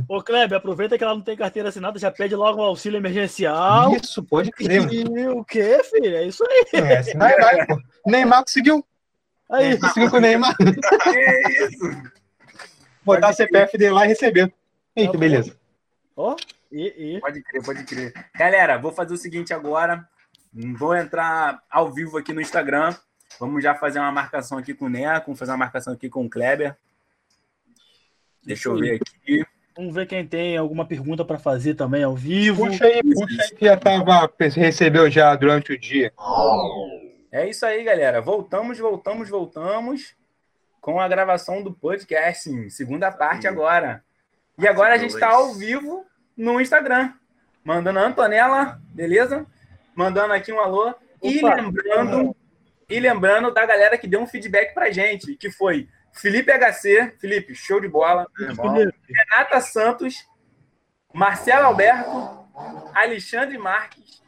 Ô, Kleber, aproveita que ela não tem carteira assinada, já pede logo um auxílio emergencial. Isso, pode crer. E o quê, filho? É isso aí. É, assinar é pô. Neymar conseguiu. Aí. Conseguiu com o Neymar. Que isso? Botar a CPF dele lá e receber. Eita, tá beleza. Ó, oh, e, e. Pode crer, pode crer. Galera, vou fazer o seguinte agora. Vou entrar ao vivo aqui no Instagram. Vamos já fazer uma marcação aqui com o Neco, fazer uma marcação aqui com o Kleber. Deixa eu ver aqui. Vamos ver quem tem alguma pergunta para fazer também ao vivo. Puxa aí, puxa aí que já tava, recebeu já durante o dia. É isso aí, galera. Voltamos, voltamos, voltamos com a gravação do podcast, segunda parte agora. E agora a gente está ao vivo no Instagram, mandando a Antonella, beleza? Mandando aqui um alô e lembrando e lembrando da galera que deu um feedback pra gente, que foi Felipe HC, Felipe, show de bola. Renata Santos, Marcelo Alberto, Alexandre Marques,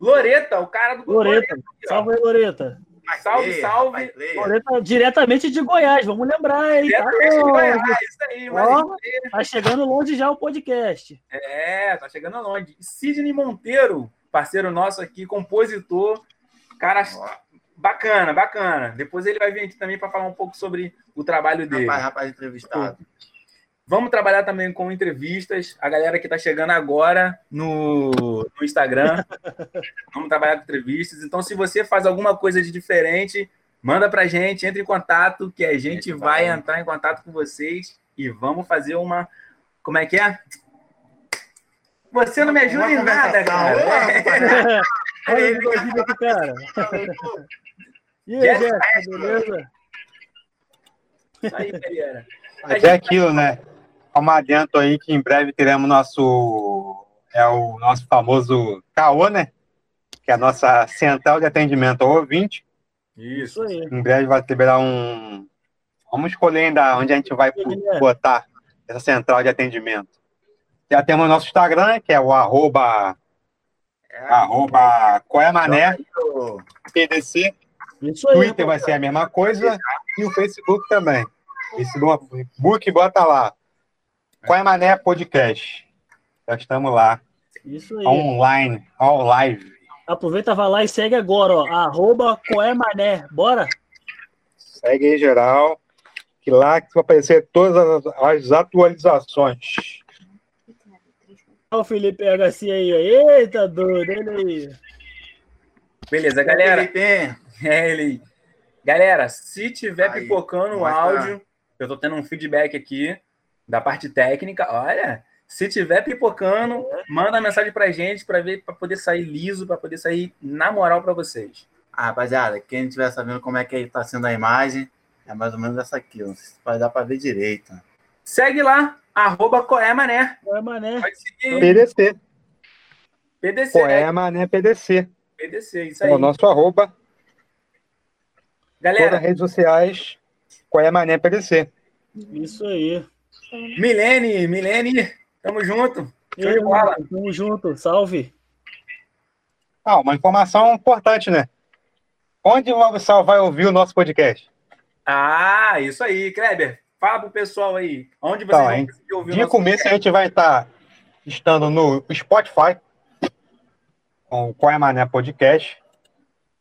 Loreta, o cara do Loreta. Salve aí, Loreta. Salve, salve. Loreta, diretamente de Goiás, vamos lembrar, hein? Diretamente tá de Goiás, isso aí. Ó, tá chegando longe já o podcast. É, tá chegando longe. Sidney Monteiro, parceiro nosso aqui, compositor, cara Bacana, bacana. Depois ele vai vir aqui também para falar um pouco sobre o trabalho dele. Rapaz, rapaz entrevistado. Vamos trabalhar também com entrevistas. A galera que está chegando agora no, no Instagram. Vamos trabalhar com entrevistas. Então, se você faz alguma coisa de diferente, manda para a gente, entre em contato, que a gente vai, vai entrar em contato com vocês e vamos fazer uma. Como é que é? Você não me ajuda em nada, cara. Olha o aqui, cara. E aí, Jéssica, beleza? Isso aí, Pereira. Mas é aquilo, né? Como adianto aí que em breve teremos nosso. É o nosso famoso CAO, né? Que é a nossa central de atendimento ao ouvinte. Isso aí. Em breve vai liberar um. Vamos escolher ainda onde a gente vai botar essa central de atendimento. Já temos o nosso Instagram, que é o arroba, é, arroba Coemané, PDC. Isso aí. Twitter vai ser a mesma coisa e o Facebook também. Facebook, bota lá. Qual é Mané Podcast? Já estamos lá. Isso aí. Online, all live. Aproveita, vai lá e segue agora, ó. Arroba Coé Mané. Bora? Segue aí, geral. Que lá que vai aparecer todas as, as atualizações. Olha o Felipe HC aí. Eita, doido, ele aí. Beleza, galera. É, ele. Galera, se tiver Aí, pipocando o áudio, eu tô tendo um feedback aqui da parte técnica. Olha, se tiver pipocando, manda mensagem pra gente para ver para poder sair liso, para poder sair na moral para vocês. Ah, rapaziada, quem estiver sabendo como é que tá sendo a imagem, é mais ou menos essa aqui, não sei se vai dar para ver direito. Segue lá, arroba Coemané. Coemané. Pode seguir. PDC. PDC. Coemané PDC. PDC, isso aí. É o nosso arroba Galera. Todas as redes sociais, qual é a mané aparecer. Isso aí. Milene, Milene, tamo junto. Show de bola. Tamo junto, salve. Ah, uma informação importante, né? Onde o pessoal vai ouvir o nosso podcast? Ah, isso aí, Kleber. Fala pro pessoal aí. Onde você vai ouvir De começo podcast? a gente vai estar tá estando no Spotify, com o Qual é Mané Podcast,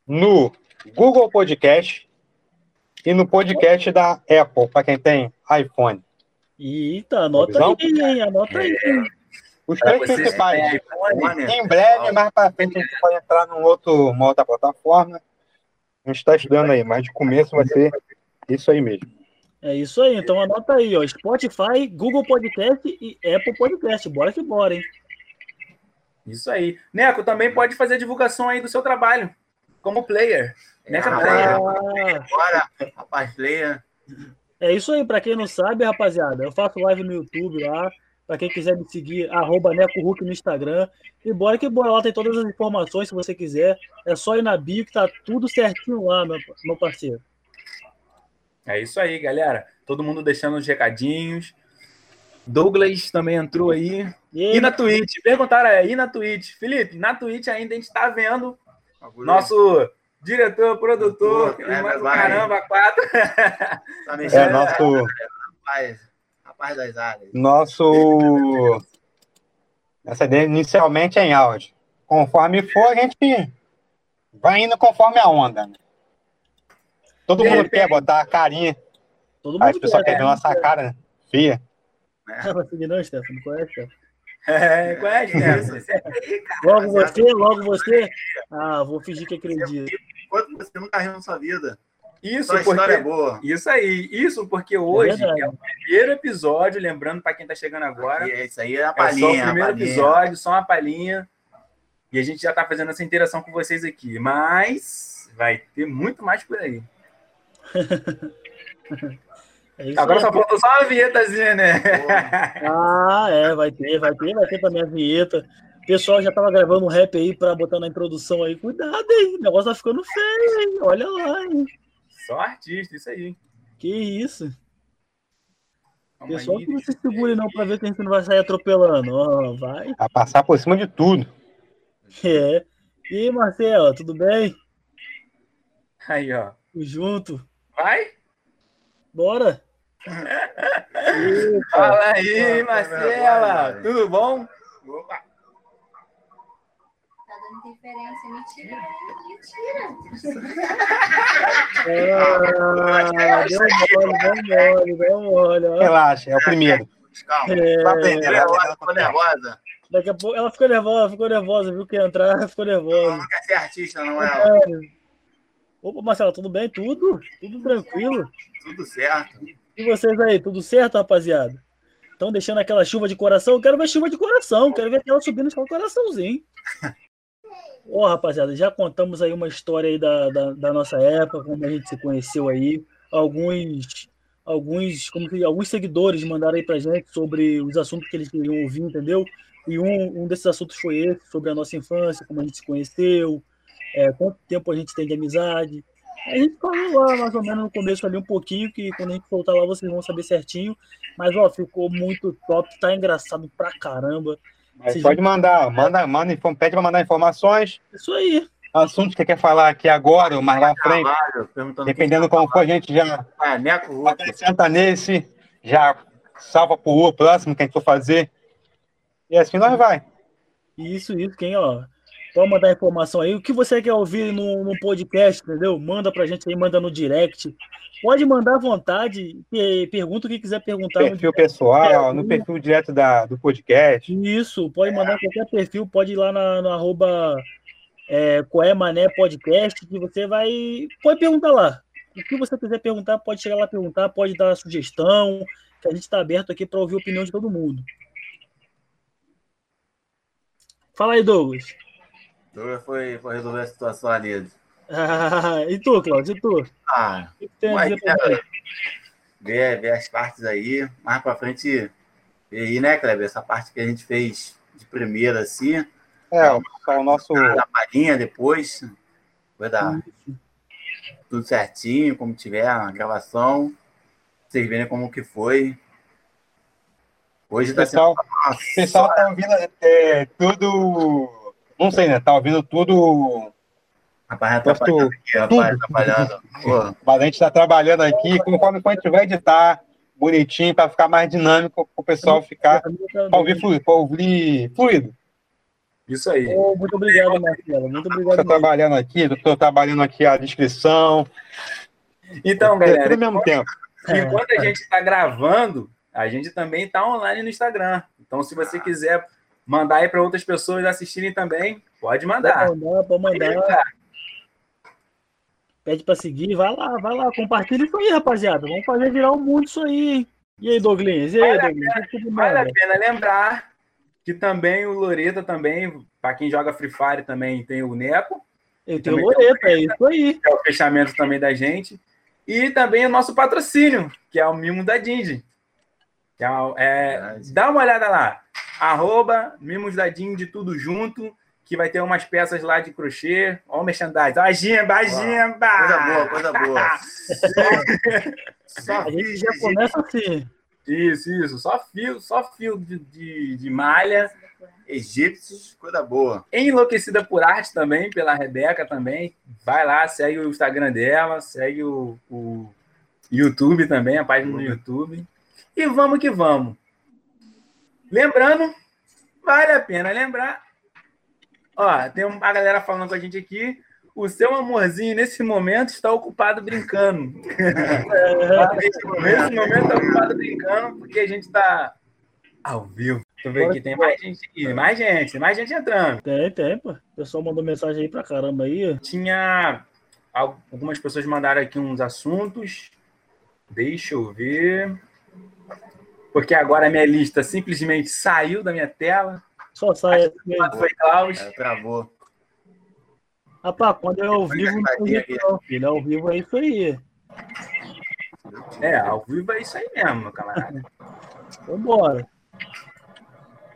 no Google Podcast, e no podcast da Apple, para quem tem iPhone. Eita, anota aí, hein? Anota aí. É. Os três principais. iPhone, em breve, mais para frente, a gente pode entrar num outro, uma outra plataforma. A gente está estudando aí, mas de começo vai ser isso aí mesmo. É isso aí, então anota aí, ó. Spotify, Google Podcast e Apple Podcast. Bora que bora, hein? Isso aí. Neco, também pode fazer divulgação aí do seu trabalho como player. Né, ah, Bora, rapaz, player. É isso aí, para quem não sabe, rapaziada, eu faço live no YouTube lá. Para quem quiser me seguir, arroba NecoHulk no Instagram. E bora que bora lá, tem todas as informações se você quiser. É só ir na bio que tá tudo certinho lá, meu, meu parceiro. É isso aí, galera. Todo mundo deixando os recadinhos. Douglas também entrou aí. E, e na Twitch? Perguntaram aí, e na Twitch? Felipe, na Twitch ainda a gente está vendo nosso diretor, produtor, é, mais caramba, quatro. Tá é, nosso... Rapaz, rapaz das áreas. Nosso... Essa ideia inicialmente é em áudio. Conforme for, a gente vai indo conforme a onda, né? Todo mundo quer botar a carinha. Todo mundo Aí as pessoas querem ver nossa cara, né? Fia. É. Vai seguir não, Stefano? Conhece, Stefano? É, conhece, né? logo você, logo você. Ah, vou fingir que acredito. Enquanto você nunca riu na sua vida. Isso, Sua porque, é boa. Isso aí, isso porque é hoje é, é o primeiro episódio, lembrando para quem está chegando agora. É, isso aí é a palhinha. É só o primeiro episódio, só uma palhinha. E a gente já está fazendo essa interação com vocês aqui. Mas vai ter muito mais por aí. É Agora só faltou só uma vinhetazinha, né? Ah, é, vai ter, vai ter, vai ter também a vinheta. O pessoal já tava gravando um rap aí para botar na introdução aí. Cuidado aí, o negócio tá ficando feio, hein? Olha lá, hein? Só artista, isso aí. Que isso? Calma pessoal aí, que não se segure não para ver que a gente não vai sair atropelando. Ó, vai. Vai passar por cima de tudo. É. E aí, Marcelo, tudo bem? Aí, ó. Junto. Vai? Bora. Fala aí, Marcela. Tudo bom? Opa. Tá dando interferência. Mentira, mentira. Ah, deu mole, deu mole, deu mole. Relaxa, é o primeiro. Calma. É... Tá aprendendo, ela ficou nervosa. Daqui a pouco ela ficou nervosa, ficou nervosa, viu que ia entrar, ficou nervosa. Ela não quer ser artista, não é? Ela. Opa, Marcelo, tudo bem? Tudo? Tudo tranquilo? Tudo certo. E vocês aí, tudo certo, rapaziada? Estão deixando aquela chuva de coração? Eu quero ver chuva de coração, quero ver aquela subindo com coraçãozinho. Ó, oh, rapaziada, já contamos aí uma história aí da, da, da, nossa época, como a gente se conheceu aí. Alguns, alguns, como que, alguns seguidores mandaram aí pra gente sobre os assuntos que eles queriam ouvir, entendeu? E um, um desses assuntos foi esse, sobre a nossa infância, como a gente se conheceu, é, quanto tempo a gente tem de amizade. A gente falou lá mais ou menos no começo ali um pouquinho, que quando a gente voltar lá vocês vão saber certinho. Mas, ó, ficou muito top, tá engraçado pra caramba. Mas pode mandar, manda, manda, pede para mandar informações. Isso aí. Assunto que você quer falar aqui agora ou mais lá à frente. Dependendo como for, a gente já é, acrescenta nesse, já salva para o próximo que a gente for fazer. E assim nós vai. Isso, isso. Quem, ó, Pode mandar informação aí. O que você quer ouvir no, no podcast, entendeu? Manda pra gente aí, manda no direct. Pode mandar à vontade. Pergunta o que quiser perguntar. No perfil pessoal, no perfil direto da, do podcast. Isso, pode mandar é. qualquer perfil, pode ir lá na, no arroba é, Coemané Podcast, que você vai. Pode perguntar lá. O que você quiser perguntar, pode chegar lá perguntar, pode dar sugestão, que a gente está aberto aqui para ouvir a opinião de todo mundo. Fala aí, Douglas. Douglas foi, foi resolver a situação ali. Ah, e tu, Cláudio? E tu? Ah, o que tem a dizer ver, ver as partes aí, mais pra frente, ver aí, né, Kleber? Essa parte que a gente fez de primeira, assim. É, o nosso. Da palhinha depois. Vai dar tudo certinho, como tiver a gravação. Vocês verem como que foi. Hoje tá pessoal, sendo... O pessoal tá ouvindo é, tudo não sei, né? Tá ouvindo tudo. Rapaz, atrapalhando aqui, rapaz, atrapalhando. Mas a gente tá trabalhando aqui, conforme a gente vai editar bonitinho, para ficar mais dinâmico, para o pessoal ficar. para ouvir fluido, para ouvir fluido. Isso aí. Oh, muito obrigado, Marcelo. Muito obrigado. Estou trabalhando aqui, estou trabalhando aqui a descrição. Então, galera. Tudo mesmo tempo. Enquanto a gente está gravando, a gente também está online no Instagram. Então, se você quiser mandar aí para outras pessoas assistirem também, pode mandar. Pode mandar, pode mandar. Pede para seguir, vai lá, vai lá, compartilha isso aí, rapaziada. Vamos fazer virar um mundo isso aí. E aí, Douglas? E aí, vale, Douglas? A pena, vale a pena lembrar que também o Loreta também, para quem joga Free Fire também tem o Neco. Eu tenho o Loreta, é isso aí. é o fechamento também da gente. E também o nosso patrocínio, que é o Mimo da Dindy. É, é, dá uma olhada lá arroba Mimos Dadinho de tudo junto, que vai ter umas peças lá de crochê. Olha o merchandising. A gimba, a gimba! Coisa boa, coisa boa. só a gente já começa assim. Isso, isso. Só fio, só fio de, de, de malha. Egípcios, coisa boa. Enlouquecida por arte também, pela Rebeca também. Vai lá, segue o Instagram dela, segue o, o YouTube também, a página do YouTube. E vamos que vamos. Lembrando, vale a pena lembrar Ó, tem uma galera falando com a gente aqui. O seu amorzinho, nesse momento, está ocupado brincando. nesse momento, está ocupado brincando, porque a gente está ao vivo. Deixa eu ver aqui, tem mais gente aqui. Mais gente, mais gente entrando. Tem, tem, pô. O pessoal mandou mensagem aí pra caramba aí. Tinha. Algumas pessoas mandaram aqui uns assuntos. Deixa eu ver. Porque agora a minha lista simplesmente saiu da minha tela. Só sai. Assim foi Klaus. É, travou. Rapaz, quando é ao vivo, não tem não, filho. Ao vivo é isso aí. É, ao vivo é isso aí mesmo, meu camarada. Vambora.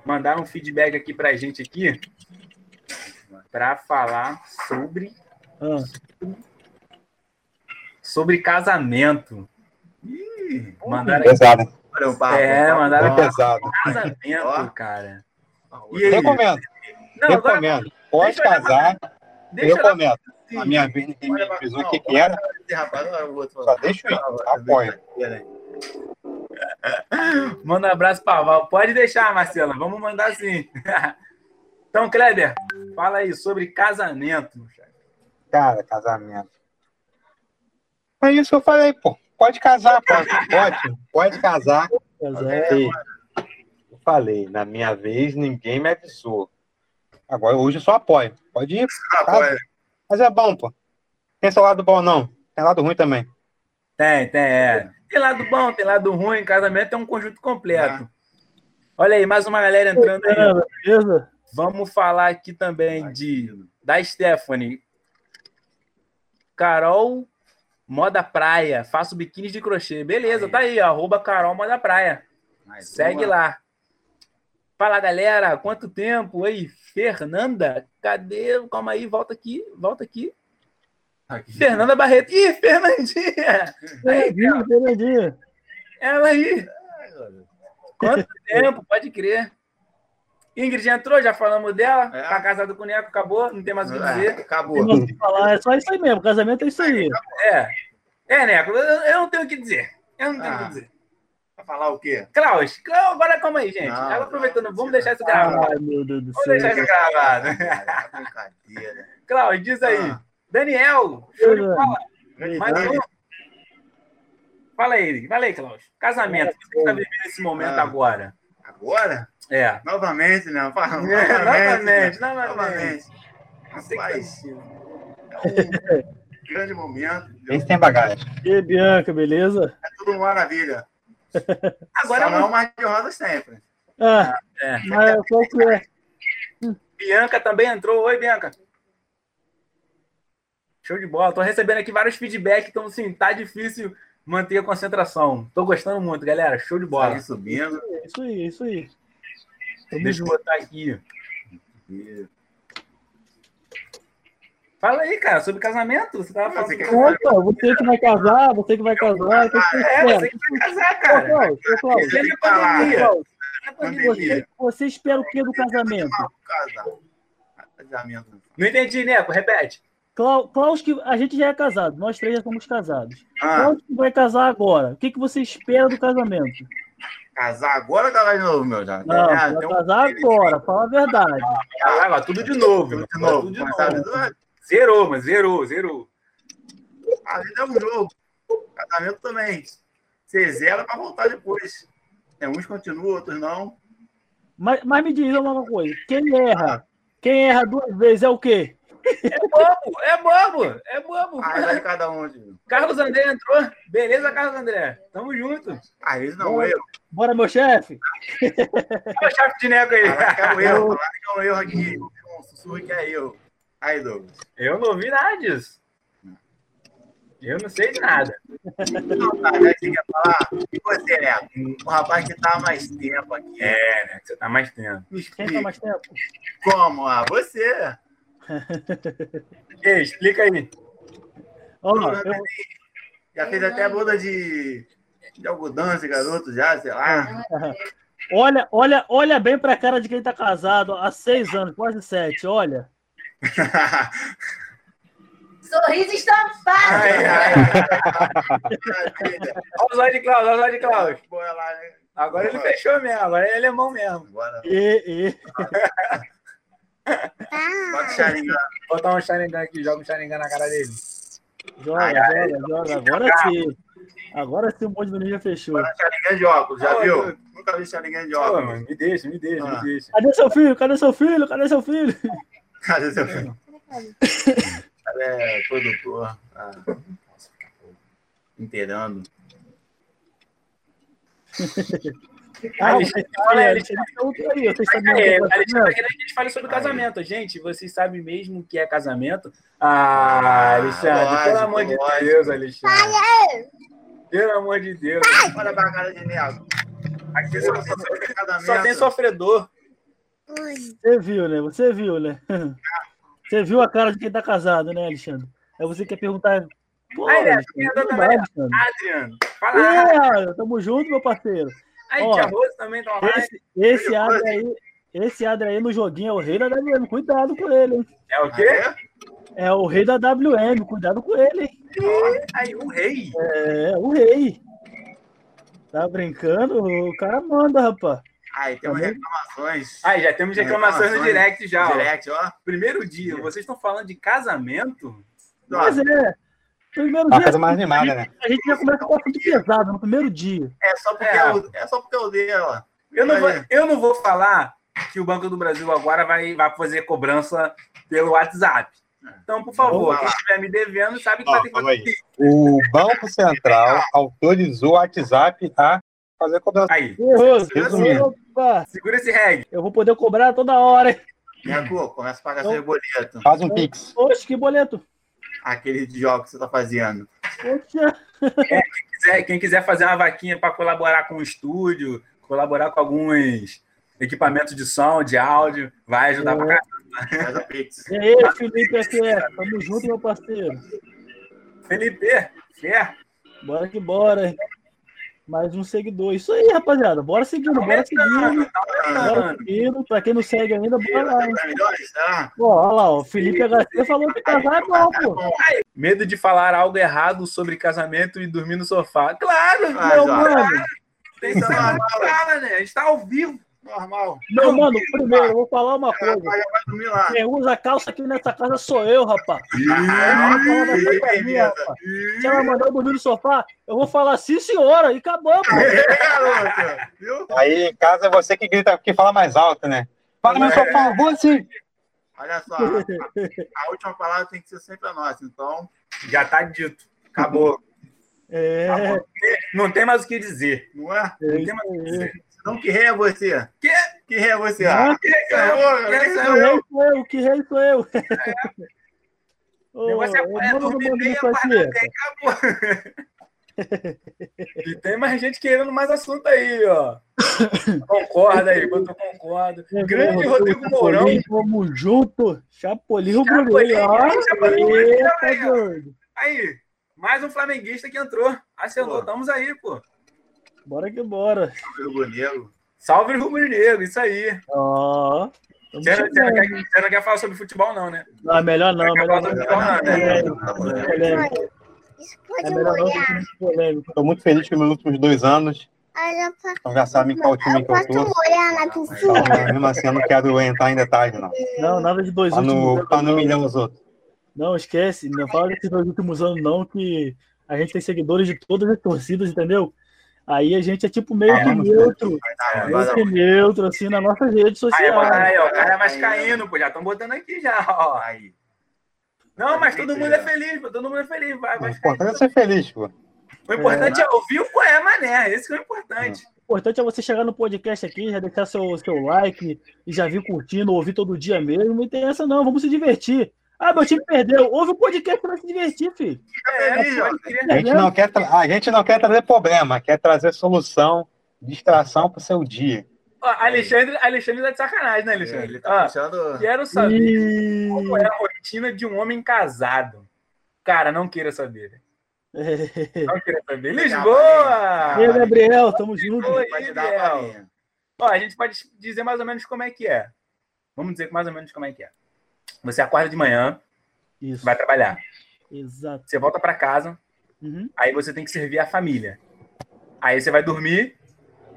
Mandaram um feedback aqui pra gente aqui para falar sobre ah. sobre casamento. Ih, mandaram pesado. Aqui, é, mandaram pesado. casamento, cara. E aí? Recomendo. Não, recomendo. Agora, Pode casar. Eu recomendo. A minha vez ninguém me avisou o que, que era. Só deixa eu ir. Apoio. Manda um abraço para Val. Pode deixar, Marcela. Vamos mandar sim. Então, Kleber, fala aí sobre casamento. Cara, casamento. É isso que eu falei, pô. Pode casar, pode. Pode, pode casar. É falei, na minha vez ninguém me avisou. Agora hoje eu só apoio. Pode ir. Tá? Mas é bom, pô. Tem seu lado bom, não. Tem lado ruim também. Tem, tem, é. Tem lado bom, tem lado ruim. Casamento é um conjunto completo. Olha aí, mais uma galera entrando aí. Vamos falar aqui também de da Stephanie. Carol Moda Praia. Faço biquíni de crochê. Beleza, tá aí, arroba Carol Moda Praia. Segue lá. Fala, galera, quanto tempo? Oi, Fernanda, cadê? Calma aí, volta aqui, volta aqui. aqui. Fernanda Barreto. Ih, Fernandinha! Fernandinha, Fernandinha. Ela aí. Quanto tempo, pode crer. Ingrid entrou, já falamos dela. É. Tá casada com o Neco, acabou, não tem mais o que é, dizer. É, acabou. falar, é só isso aí mesmo, casamento é isso aí. É, é Neco, eu, eu não tenho o que dizer. Eu não tenho o ah. que dizer. Vai falar o quê? Klaus, Klaus agora calma aí, gente. Não, aproveitando, vamos deixar isso gravado. Ai, meu Deus do céu. Vamos deixar isso gravado. É brincadeira. Klaus, diz aí. Ah. Daniel, show de bola. Mais um. Fala aí, fala aí, Klaus. Casamento, você está vivendo esse momento ah. agora? Agora? É. Novamente, né? Fala, novamente, é, novamente, né? novamente. Rapaz, é um grande momento. Esse tem bagagem. E aí, Bianca, beleza? É tudo maravilha. Agora não é mais de roda sempre. Ah, é. Mas qual que é? Bianca também entrou. Oi, Bianca. Show de bola. Tô recebendo aqui vários feedbacks, então assim, tá difícil manter a concentração. Tô gostando muito, galera. Show de bola. Sai subindo. Isso aí, isso aí. Deixa eu botar aqui. Fala aí, cara, sobre casamento. Você tava falando. Você, Opa, você que vai casar, você que vai casar. Que é, você que vai casar, cara. Ô, Cláudio, você, você espera o que do casamento? Casamento. Não entendi, Neco, repete. Klaus, que a gente já é casado, nós três já somos casados. Ah. Klaus que vai casar agora. O que, que você espera do casamento? Casar agora ou casar de novo, meu? Já? Não, é, vai casar um... agora, fala a verdade. Ah, tudo de novo. Tudo de novo. Tudo de novo. Zerou, mas zerou, zerou. A vida é um jogo. Casamento também. Você zera para voltar depois. É, uns continuam, outros não. Mas, mas me diz uma coisa: quem erra? Quem erra duas vezes é o quê? É bobo, é bobo, é bobo. Ah, é de cada um. Carlos André entrou. Beleza, Carlos André? Tamo junto. Às vezes não Bora. eu. Bora, meu chefe. É o chefe de nego aí. Caraca, é o erro. é o erro aqui. Um sussurro que é eu. Aí, Douglas. Eu não ouvi nada disso. Eu não sei de nada. Não, tá, já que você quer falar? E você, né? O rapaz que tá há mais tempo aqui. É, né? Você tá mais tempo. Me Quem tá mais tempo? Como? Ah, você. Ei, explica aí. Bruno eu, Já fez até boda de, de algodão esse garoto já, sei lá. olha, olha, olha bem pra cara de quem tá casado há seis anos, quase sete. Olha. Sorriso estampado. Ai, ai, Olha os olhos de Klaus, olha os olhos de Klaus. Né? Agora ele fechou mesmo, agora ele é alemão mesmo. E, e. Bota o Sharingan. Vou botar um Sharingan aqui, joga um Sharingan na cara dele. Joga, Ai, ai, joga, joga. Agora sim. Agora sim o monte do ninja fechou. Bora Sharingan de óculos, já Ô, viu? Deus. Nunca vi Sharingan de Pô, óculos. mano, me deixa, me deixa, Ah. me deixa. Cadê seu filho? Cadê seu filho? Cadê seu filho? Cadê seu filho? Cara é produtor. Ah, inteirando. Ah, Alex, vocês fala aí, sabem, Alex. vocês estão aí, vocês É, sabem o que Alexandre, tá tá fazendo? querendo que a gente fale sobre casamento. Gente, vocês sabem mesmo o que é casamento? Ah, Alexandre, lógico, pelo amor de lógico. Deus, Alexandre. Pelo amor de Deus. Olha pra cara de nego. Aqui só tem sobre casamento. Só tem sofredor. Você viu, né? Você viu, né? Você viu a cara de quem tá casado, né, Alexandre? Aí você quer perguntar. Pô, né, é? Alexandre. Adriano, fala. É, tamo junto, meu parceiro. Aí, Ó, tia Rose também tá lá. Esse, esse Adri aí, esse Adri aí no joguinho é o rei da WM. Cuidado com ele, hein? É o quê? É o rei da WM. Cuidado com ele, hein? Aí, o rei. É, o rei. Tá brincando? O cara manda, rapaz. Aí, temos Também? reclamações. Aí, já temos reclamações no direct já. Direct, ó. Primeiro dia, vocês estão falando de casamento? Mas é. Primeiro Uma dia, coisa mais animada, né? a gente já começa com assunto pesado no primeiro dia. É só porque É. é, o- é só porque eu dei, ó. Eu não, vou, eu não vou falar que o Banco do Brasil agora vai, vai fazer cobrança pelo WhatsApp. Então, por favor, quem estiver me devendo sabe que Ó, vai ter que fazer. O Banco Central autorizou o WhatsApp a fazer cobrança. Aí, Errou. Resumindo. Opa, segura esse reggae. eu vou poder cobrar toda hora? Neco, começa a pagar seu boleto. Faz um Pix. Oxe, que boleto. Aquele de jogo que você tá fazendo. Poxa. quiser- quem quiser fazer uma vaquinha para colaborar com o estúdio, colaborar com alguns equipamentos de som, de áudio, vai ajudar pra caramba. Pix. E aí, Felipe aqui, tamo junto, meu parceiro. Felipe, fé. Bora que bora? Mais um seguidor. Isso aí, rapaziada. Bora seguindo, bora seguindo. Bora. Pra quem não segue ainda, bora lá, hein? Tá tá? Ó, olha lá, o Felipe HC falou que casar é bom, pô. Medo de falar algo errado sobre casamento e dormir no sofá. Claro, Ah, Meu já. mano, tem que ser fala, né? A gente tá ao vivo. Normal. meu mano, primeiro, eu vou falar uma coisa. Quem usa calça aqui nessa casa sou eu, rapaz. É. Se ela mandar eu dormir no sofá, eu vou falar sim, senhora, e acabou, pô. É? Aí em casa é você que grita, que fala mais alto, né? Fala no sofá, vou assim. Olha só. A, a última palavra tem que ser sempre a nossa. Então, Já tá dito. Acabou. É, Não tem mais o que dizer. não é? é Não tem mais o que dizer. Então, que rei é você? Que? Que rei é você? Ah, que rei sou eu? que rei sou eu, que rei sou eu. O negócio é, é dormir bem, acordar bem, acabou. E tem mais gente querendo mais assunto aí, ó. Concorda aí, quanto eu concordo. Grande Rodrigo Mourão. Chapolin, Tamo junto. Chapolin Rubro Chapolin. Aí, mais um flamenguista que entrou. Acionou, Pô. estamos aí, pô. Bora que bora. Rubro Negro. Salve Rubro Negro, isso aí. Ó. tamo Você não, quer, você não quer falar sobre futebol, não, né? Não, melhor não, melhor não. né? É é. Estou muito feliz que nos últimos dois anos, então já sabem qual time que eu tô. Então, mesmo assim, eu não quero entrar em detalhes, não. Não, nada de dois Pra últimos pra não humilhar os outros. Não, esquece. Não fala desses dois últimos anos, não, que a gente tem seguidores de todas as torcidas, entendeu? Aí a gente é tipo meio que vamos neutro, Vai meio que neutro, assim, nas nossas redes Aí, sociais. ó, aí, ó, o cara é vascaíno, pô, já estão botando aqui já, ó. Aí. Não, mas todo mundo é feliz, pô, todo mundo é feliz, vai, O vai. importante é ser feliz, pô. O importante é ouvir o qual é, mané, esse que é o importante. O importante é você chegar no podcast aqui, já deixar seu, seu like e já vir curtindo, ouvir todo dia mesmo. E tem essa não, vamos se divertir. Ah, meu time perdeu. Ouve o podcast pra se divertir, filho. É, a, gente não quer a gente não quer trazer problema, quer trazer solução, distração pro seu dia. Ó, Alexandre, Alexandre tá de sacanagem, né, Alexandre? Ele tá puxando... Quero saber e... como é a rotina de um homem casado. Cara, não queira saber. Não queira saber. Lisboa! E aí, Gabriel, tamo junto. Gabriel. Ó, a gente pode dizer mais ou menos como é que é. Vamos dizer mais ou menos como é que é. Você acorda de manhã, Isso. vai trabalhar. Exato. Você volta para casa, uhum. aí você tem que servir a família. Aí você vai dormir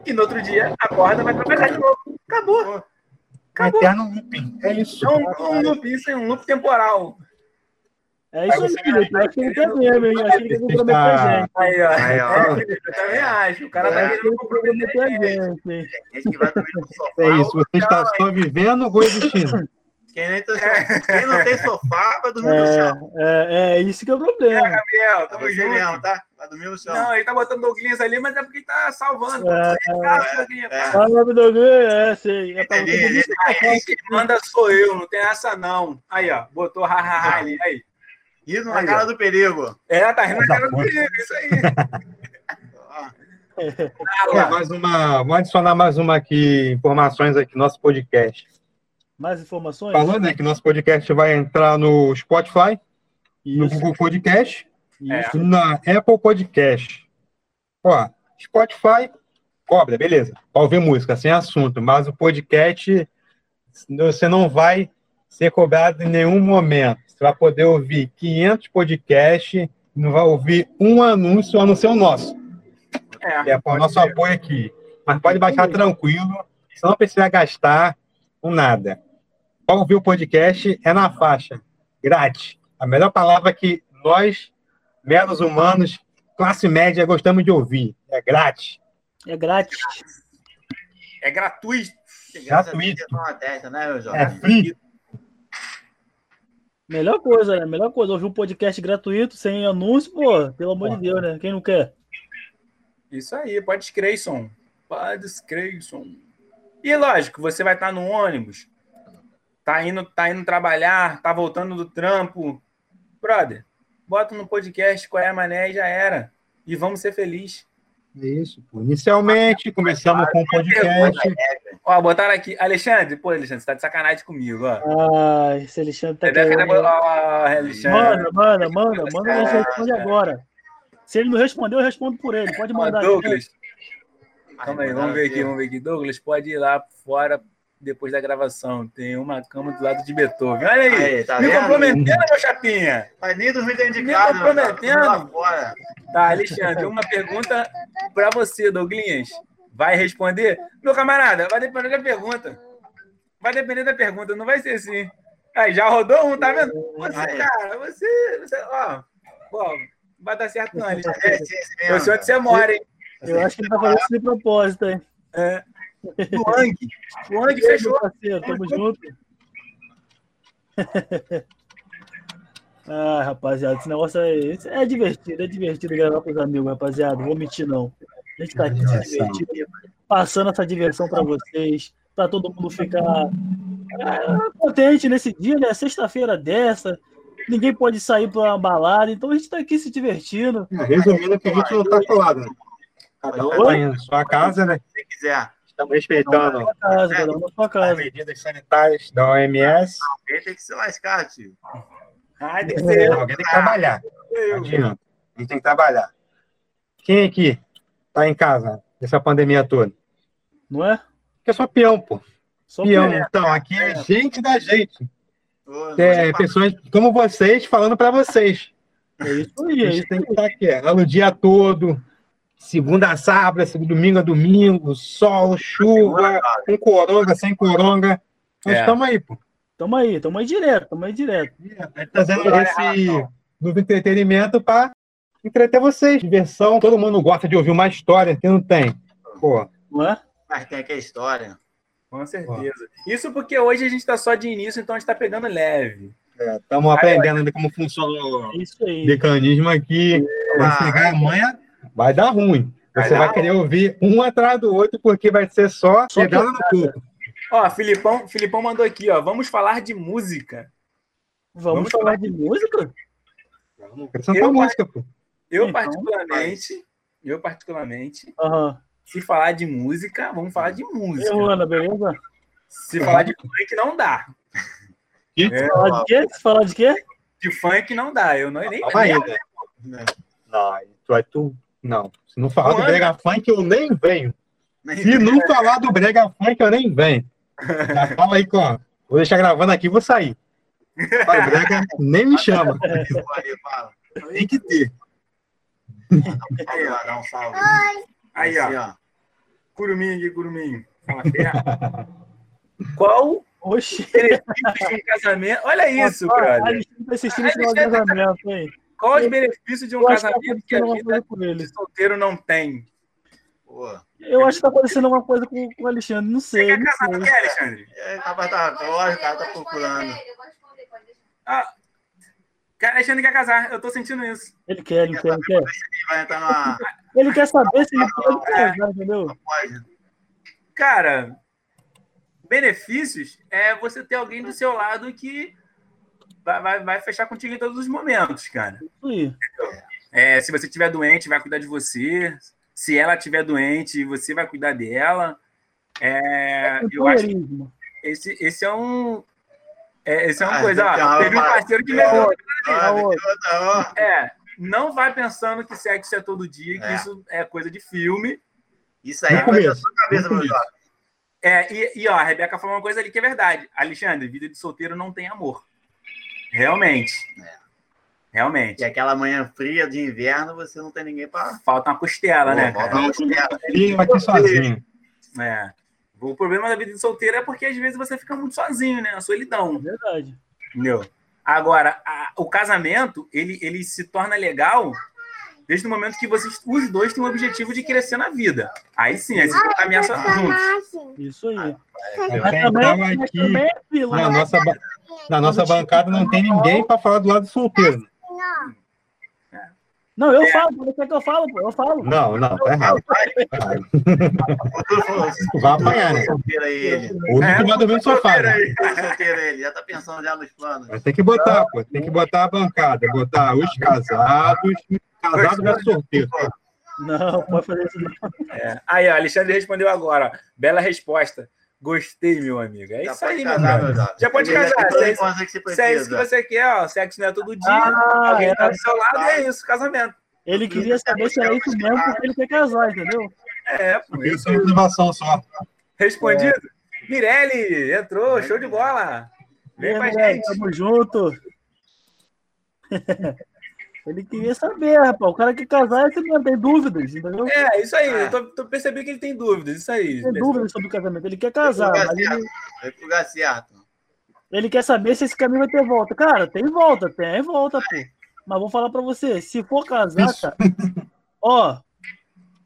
e no outro dia acorda e vai trabalhar de novo. Acabou. Acabou. Eterno looping. É isso. É um, um loop, isso é um loop temporal. É isso aí, Felipe. Acho que ele quer mesmo, hein? Acho que ele quer comprometer a gente. Aí, ó. Aí, ó. É, eu também acho. O cara tá querendo comprometer a gente. É isso. Você está só vivendo ou existindo? Quem, nem tem, quem não tem sofá vai dormir é, no chão. É, é, isso que é o problema. É, Gabriel, tamo junto. tá? Vai dormir no chão. Não, ele tá botando Douglas ali, mas é porque ele tá salvando. É, é, é. Salve, Douglas, é, sei. É pra ele, aí, quem manda sou eu, não tem essa não. Aí, ó, botou ha-ha-ha ali, aí. Rindo na cara do perigo. É, tá rindo na cara do perigo, isso aí. É, mais uma, vamos adicionar mais uma aqui, informações aqui, nosso podcast. Mais informações? Falando né, que nosso podcast vai entrar no Spotify, Isso. no Google Podcast Isso. e na Apple Podcast. Ó, Spotify cobra, beleza. Para ouvir música, sem assunto, mas o podcast você não vai ser cobrado em nenhum momento. Você vai poder ouvir 500 podcasts, não vai ouvir um anúncio a não ser o nosso. É, é o nosso ser. apoio aqui. Mas pode baixar tranquilo, você não precisa gastar com nada. Para ouvir o podcast é na faixa, grátis. A melhor palavra que nós, meros humanos, classe média, gostamos de ouvir. É grátis. É grátis. É gratuito. Gratuito. Né, é free. Melhor coisa, né? Melhor coisa, ouvir um podcast gratuito, sem anúncio, pô, pelo amor de Deus, né? Quem não quer? Isso aí, pode escrever, som. Pode escrever, som. E lógico, você vai estar no ônibus, tá indo, tá indo trabalhar, tá voltando do trampo. Brother, bota no podcast qual é a mané e já era. E vamos ser felizes. É isso, pô. Inicialmente, começamos com o podcast. Ó, botaram aqui. Alexandre, pô, Alexandre, você tá de sacanagem comigo, ó. Ah, esse Alexandre tá querendo... Ó, Alexandre. Manda, manda, manda, manda, ele responde agora. Se ele não respondeu, eu respondo por ele. Pode mandar. Douglas. Calma aí, vamos ver aqui, vamos ver aqui. Douglas, pode ir lá fora depois da gravação. Tem uma cama do lado de Beethoven. Olha aí, aí tá me vendo? comprometendo, meu chapinha. Mas nem dormir dentro de casa. Me comprometendo. Tá, tá, Alexandre, uma pergunta para você, Douglinhas. Vai responder? Meu camarada, vai depender da pergunta. Vai depender da pergunta, não vai ser assim. Aí, já rodou um, tá vendo? Você, cara, você, você ó, ó, vai dar certo não, Alexandre. É, sei onde você mora, hein? Eu acho que ele tá fazendo isso de propósito, hein? É. Wang. Wang fechou. Parceiro, tamo junto. ah, rapaziada, esse negócio é, é divertido, é divertido gravar com os amigos, rapaziada. Vou mentir, não. A gente tá aqui se divertindo, passando essa diversão para vocês, para todo mundo ficar é, contente nesse dia, né? Sexta-feira dessa, ninguém pode sair para uma balada, então a gente tá aqui se divertindo. É, resumindo que a gente não tá colado, né? Cada um tá em sua casa, né? Se quiser. Estamos respeitando casa, as medidas sanitárias da OMS. Alguém tem que se lascar, tio. Ai, tem que ser. Alguém tem que trabalhar. Adianta. A gente tem que trabalhar. Quem aqui tá em casa nessa pandemia toda? Não é? Que é só peão, pô. Só peão. peão. Então, aqui é gente da gente. é, pessoas como vocês falando para vocês. É isso aí. A gente tem que estar aqui, no dia todo Segunda a sábado, domingo a domingo, sol, chuva, com coronga, sem coronga. Nós estamos é. aí, pô. Estamos aí, estamos aí direto, estamos aí direto. É, trazendo esse do entretenimento para entreter vocês. Diversão, todo mundo gosta de ouvir uma história, que não tem. Pô. Não é? Mas tem aqui a história. Com certeza. Pô. Isso porque hoje a gente está só de início, então a gente está pegando leve. Estamos é, aprendendo ainda como funciona o mecanismo aqui. Vai chegar amanhã vai dar ruim. Você vai, vai querer ruim. ouvir um atrás do outro, porque vai ser só chegando no corpo. Ó, Filipão, Filipão mandou aqui, ó. Vamos falar de música. Vamos, Vamos falar de música? Vamos. Eu, música, pô. Eu, então, particularmente, eu, particularmente, uhum. se falar de música, vamos falar de música. E Ana, beleza? Se falar de funk, não dá. É, se falar de quê? Se falar de quê? De funk não dá. Eu não nem. Calma ainda. Não, tu, tu, não. Se não falar do brega funk, eu nem venho. Se não falar do brega funk, eu nem venho. Já fala aí, com. Vou deixar gravando aqui e vou sair. Vai, brega, nem me chama. Tem que ter. Aí, ó, dá um salve. Aí, ó. Curuminho de curuminho. Fala, Qual Oxi. um casamento? Olha isso, cara. assistindo esse casamento, hein? Qual os benefícios de um casamento que a vida com ele. solteiro não tem? Eu acho que tá acontecendo alguma coisa com, com o Alexandre, não sei. Você quer casar com quem, Alexandre? É, rapaz, tá agora, o cara tá procurando. Ah, Alexandre quer casar, eu tô sentindo isso. Ele quer, ele quer, ele quer. Vai entrar numa... Ele quer saber se ele pode casar, entendeu? Cara, benefícios é você ter alguém do seu lado que vai, vai, vai fechar contigo em todos os momentos, cara. É, se você estiver doente, vai cuidar de você. Se ela estiver doente, você vai cuidar dela. É, é eu acho que esse, esse é um. É, esse é uma ah, coisa. Ó, teve um parceiro que me É, não vai pensando que sexo é todo dia, que é. isso é coisa de filme. Isso aí é coisa da sua cabeça, meu É, e, e ó, a Rebeca falou uma coisa ali que é verdade. Alexandre, vida de solteiro não tem amor. Realmente. É. Realmente. E aquela manhã fria de inverno, você não tem ninguém para. Falta uma costela, Pô, né? Falta uma costela. Ih, aqui sozinho. É. O problema da vida de solteiro é porque às vezes você fica muito sozinho, né? A solidão. Verdade. Entendeu? Agora, a, o casamento, ele, ele se torna legal desde o momento que vocês, os dois têm o objetivo de crescer na vida. Aí sim, aí vocês caminhar juntos. Isso aí. Eu também, aqui, na nossa, na nossa bancada não tem ninguém para falar do lado solteiro. Não, eu falo, você quer que eu falo, pô? Eu falo. Não, não, tá errado. Tá. Vai apanhar, né? O único que vai dormir no sofá. Ele, já tá pensando já nos planos. Mas tem que botar, pô. Tem que botar a bancada, botar os casados, casados versus solteiro. Não, pode fazer isso não. É. Aí, ó, Alexandre respondeu agora. Bela resposta. Gostei, meu amigo. É já isso aí, casar, meu já. já pode casar. Se é, isso, se é isso que você quer, ó. Sexo não é todo dia. Ah, alguém é. tá do seu lado é isso, casamento. Ele queria saber se era isso mesmo porque ele quer casar, entendeu? É, por isso. é motivação só. Respondido. É. Mirelle, entrou, show de bola. Vem com a gente. Tamo junto. Ele queria saber, rapaz. O cara que casar, ele não tem dúvidas, entendeu? É, isso aí. É. Eu tô, tô percebendo que ele tem dúvidas, isso aí. Tem dúvidas sobre o casamento. Ele quer casar. Mas ele... lugar certo. ele quer saber se esse caminho vai ter volta. Cara, tem volta, tem volta, pô. Mas vou falar pra você, se for casar, cara, ó,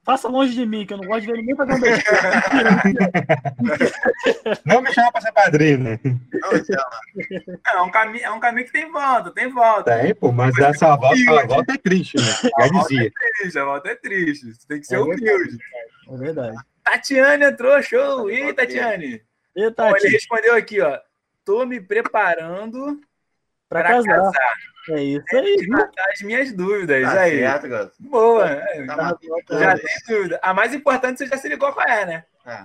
Passa longe de mim, que eu não gosto de ver ninguém fazer um besteira. Não me chama para ser padrinho, né? É, é um, caminho, é um caminho que tem volta, tem volta. Tem, pô, mas essa volta, a volta é triste, né? Já dizia. É triste, a volta é triste. Você tem que ser é humilde. É verdade. Tatiane entrou, show. E aí, Tatiane? E, Tati? ele respondeu aqui, ó. Tô me preparando para casar. casar. É isso aí. Matar as minhas dúvidas. Tá aí. Certo, Boa. Tá já tem dúvida. A mais importante, você já se ligou qual é, né? É.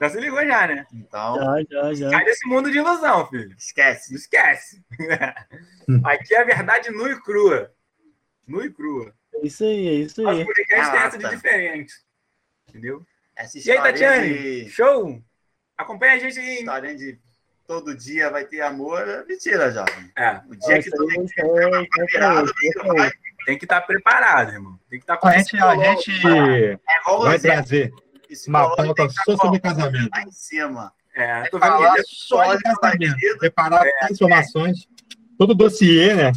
Já se ligou já, né? Então. Já, já, já. Sai desse mundo de ilusão, filho. Esquece. Esquece. Aqui é a verdade nua e crua. Nua e crua. É isso aí, é isso aí. Mas podcast tem essa de diferente. Entendeu? Essa e aí, Tatiane? De... Show? Acompanha a gente aí. História de todo dia vai ter amor, é mentira, jovem. É. O dia que tu tem que estar preparado, tem que estar preparado, irmão. Tem que estar com a gente, a gente é vai trazer uma pauta só sobre casamento. Lá em cima. É, tô vendo falar só de casamento. Preparar é, informações, todo o dossiê, né?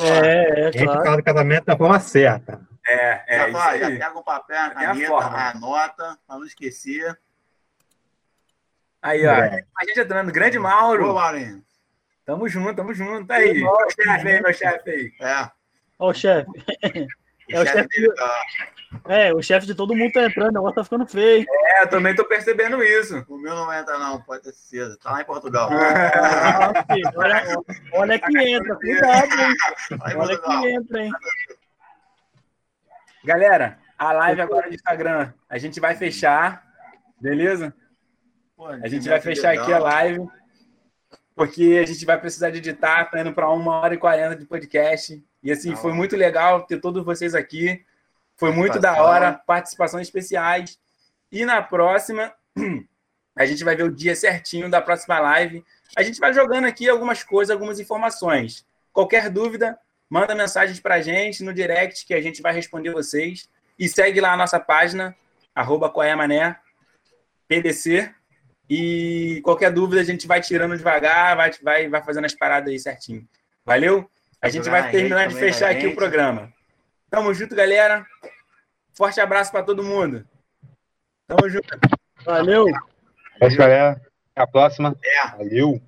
É, é, claro. fala do casamento da forma certa. É, é. Já, vai, já pega um papel, a caneta, anota, para não esquecer. Aí, ó. É. A gente entrando. Grande Mauro. Ô. Tamo junto, tamo junto. Aí, meu chefe aí, meu chefe aí. É. Ó, o chefe. É o chefe de... É, o chefe de todo mundo tá entrando, o negócio tá ficando feio. É, eu também tô percebendo isso. O meu não entra, não, pode ter certeza. Tá lá em Portugal. Ah, filho, olha, olha que entra, cuidado, hein? Olha que entra, hein? Galera, a live agora no Instagram, a gente vai fechar, beleza? A gente vai fechar aqui a live, porque a gente vai precisar de editar, tá indo para uma hora e quarenta de podcast. E assim, foi muito legal ter todos vocês aqui. Foi muito da hora, participações especiais. E na próxima, a gente vai ver o dia certinho da próxima live. A gente vai jogando aqui algumas coisas, algumas informações. Qualquer dúvida, manda mensagens para a gente no direct que a gente vai responder vocês. E segue lá a nossa página, arroba Mané, PDC. E qualquer dúvida a gente vai tirando devagar, vai, vai, vai fazendo as paradas aí certinho. Valeu? A gente vai terminar de fechar aqui o programa. Tamo junto, galera. Forte abraço para todo mundo. Tamo junto. Valeu. Valeu, galera. Até a próxima. É. Valeu.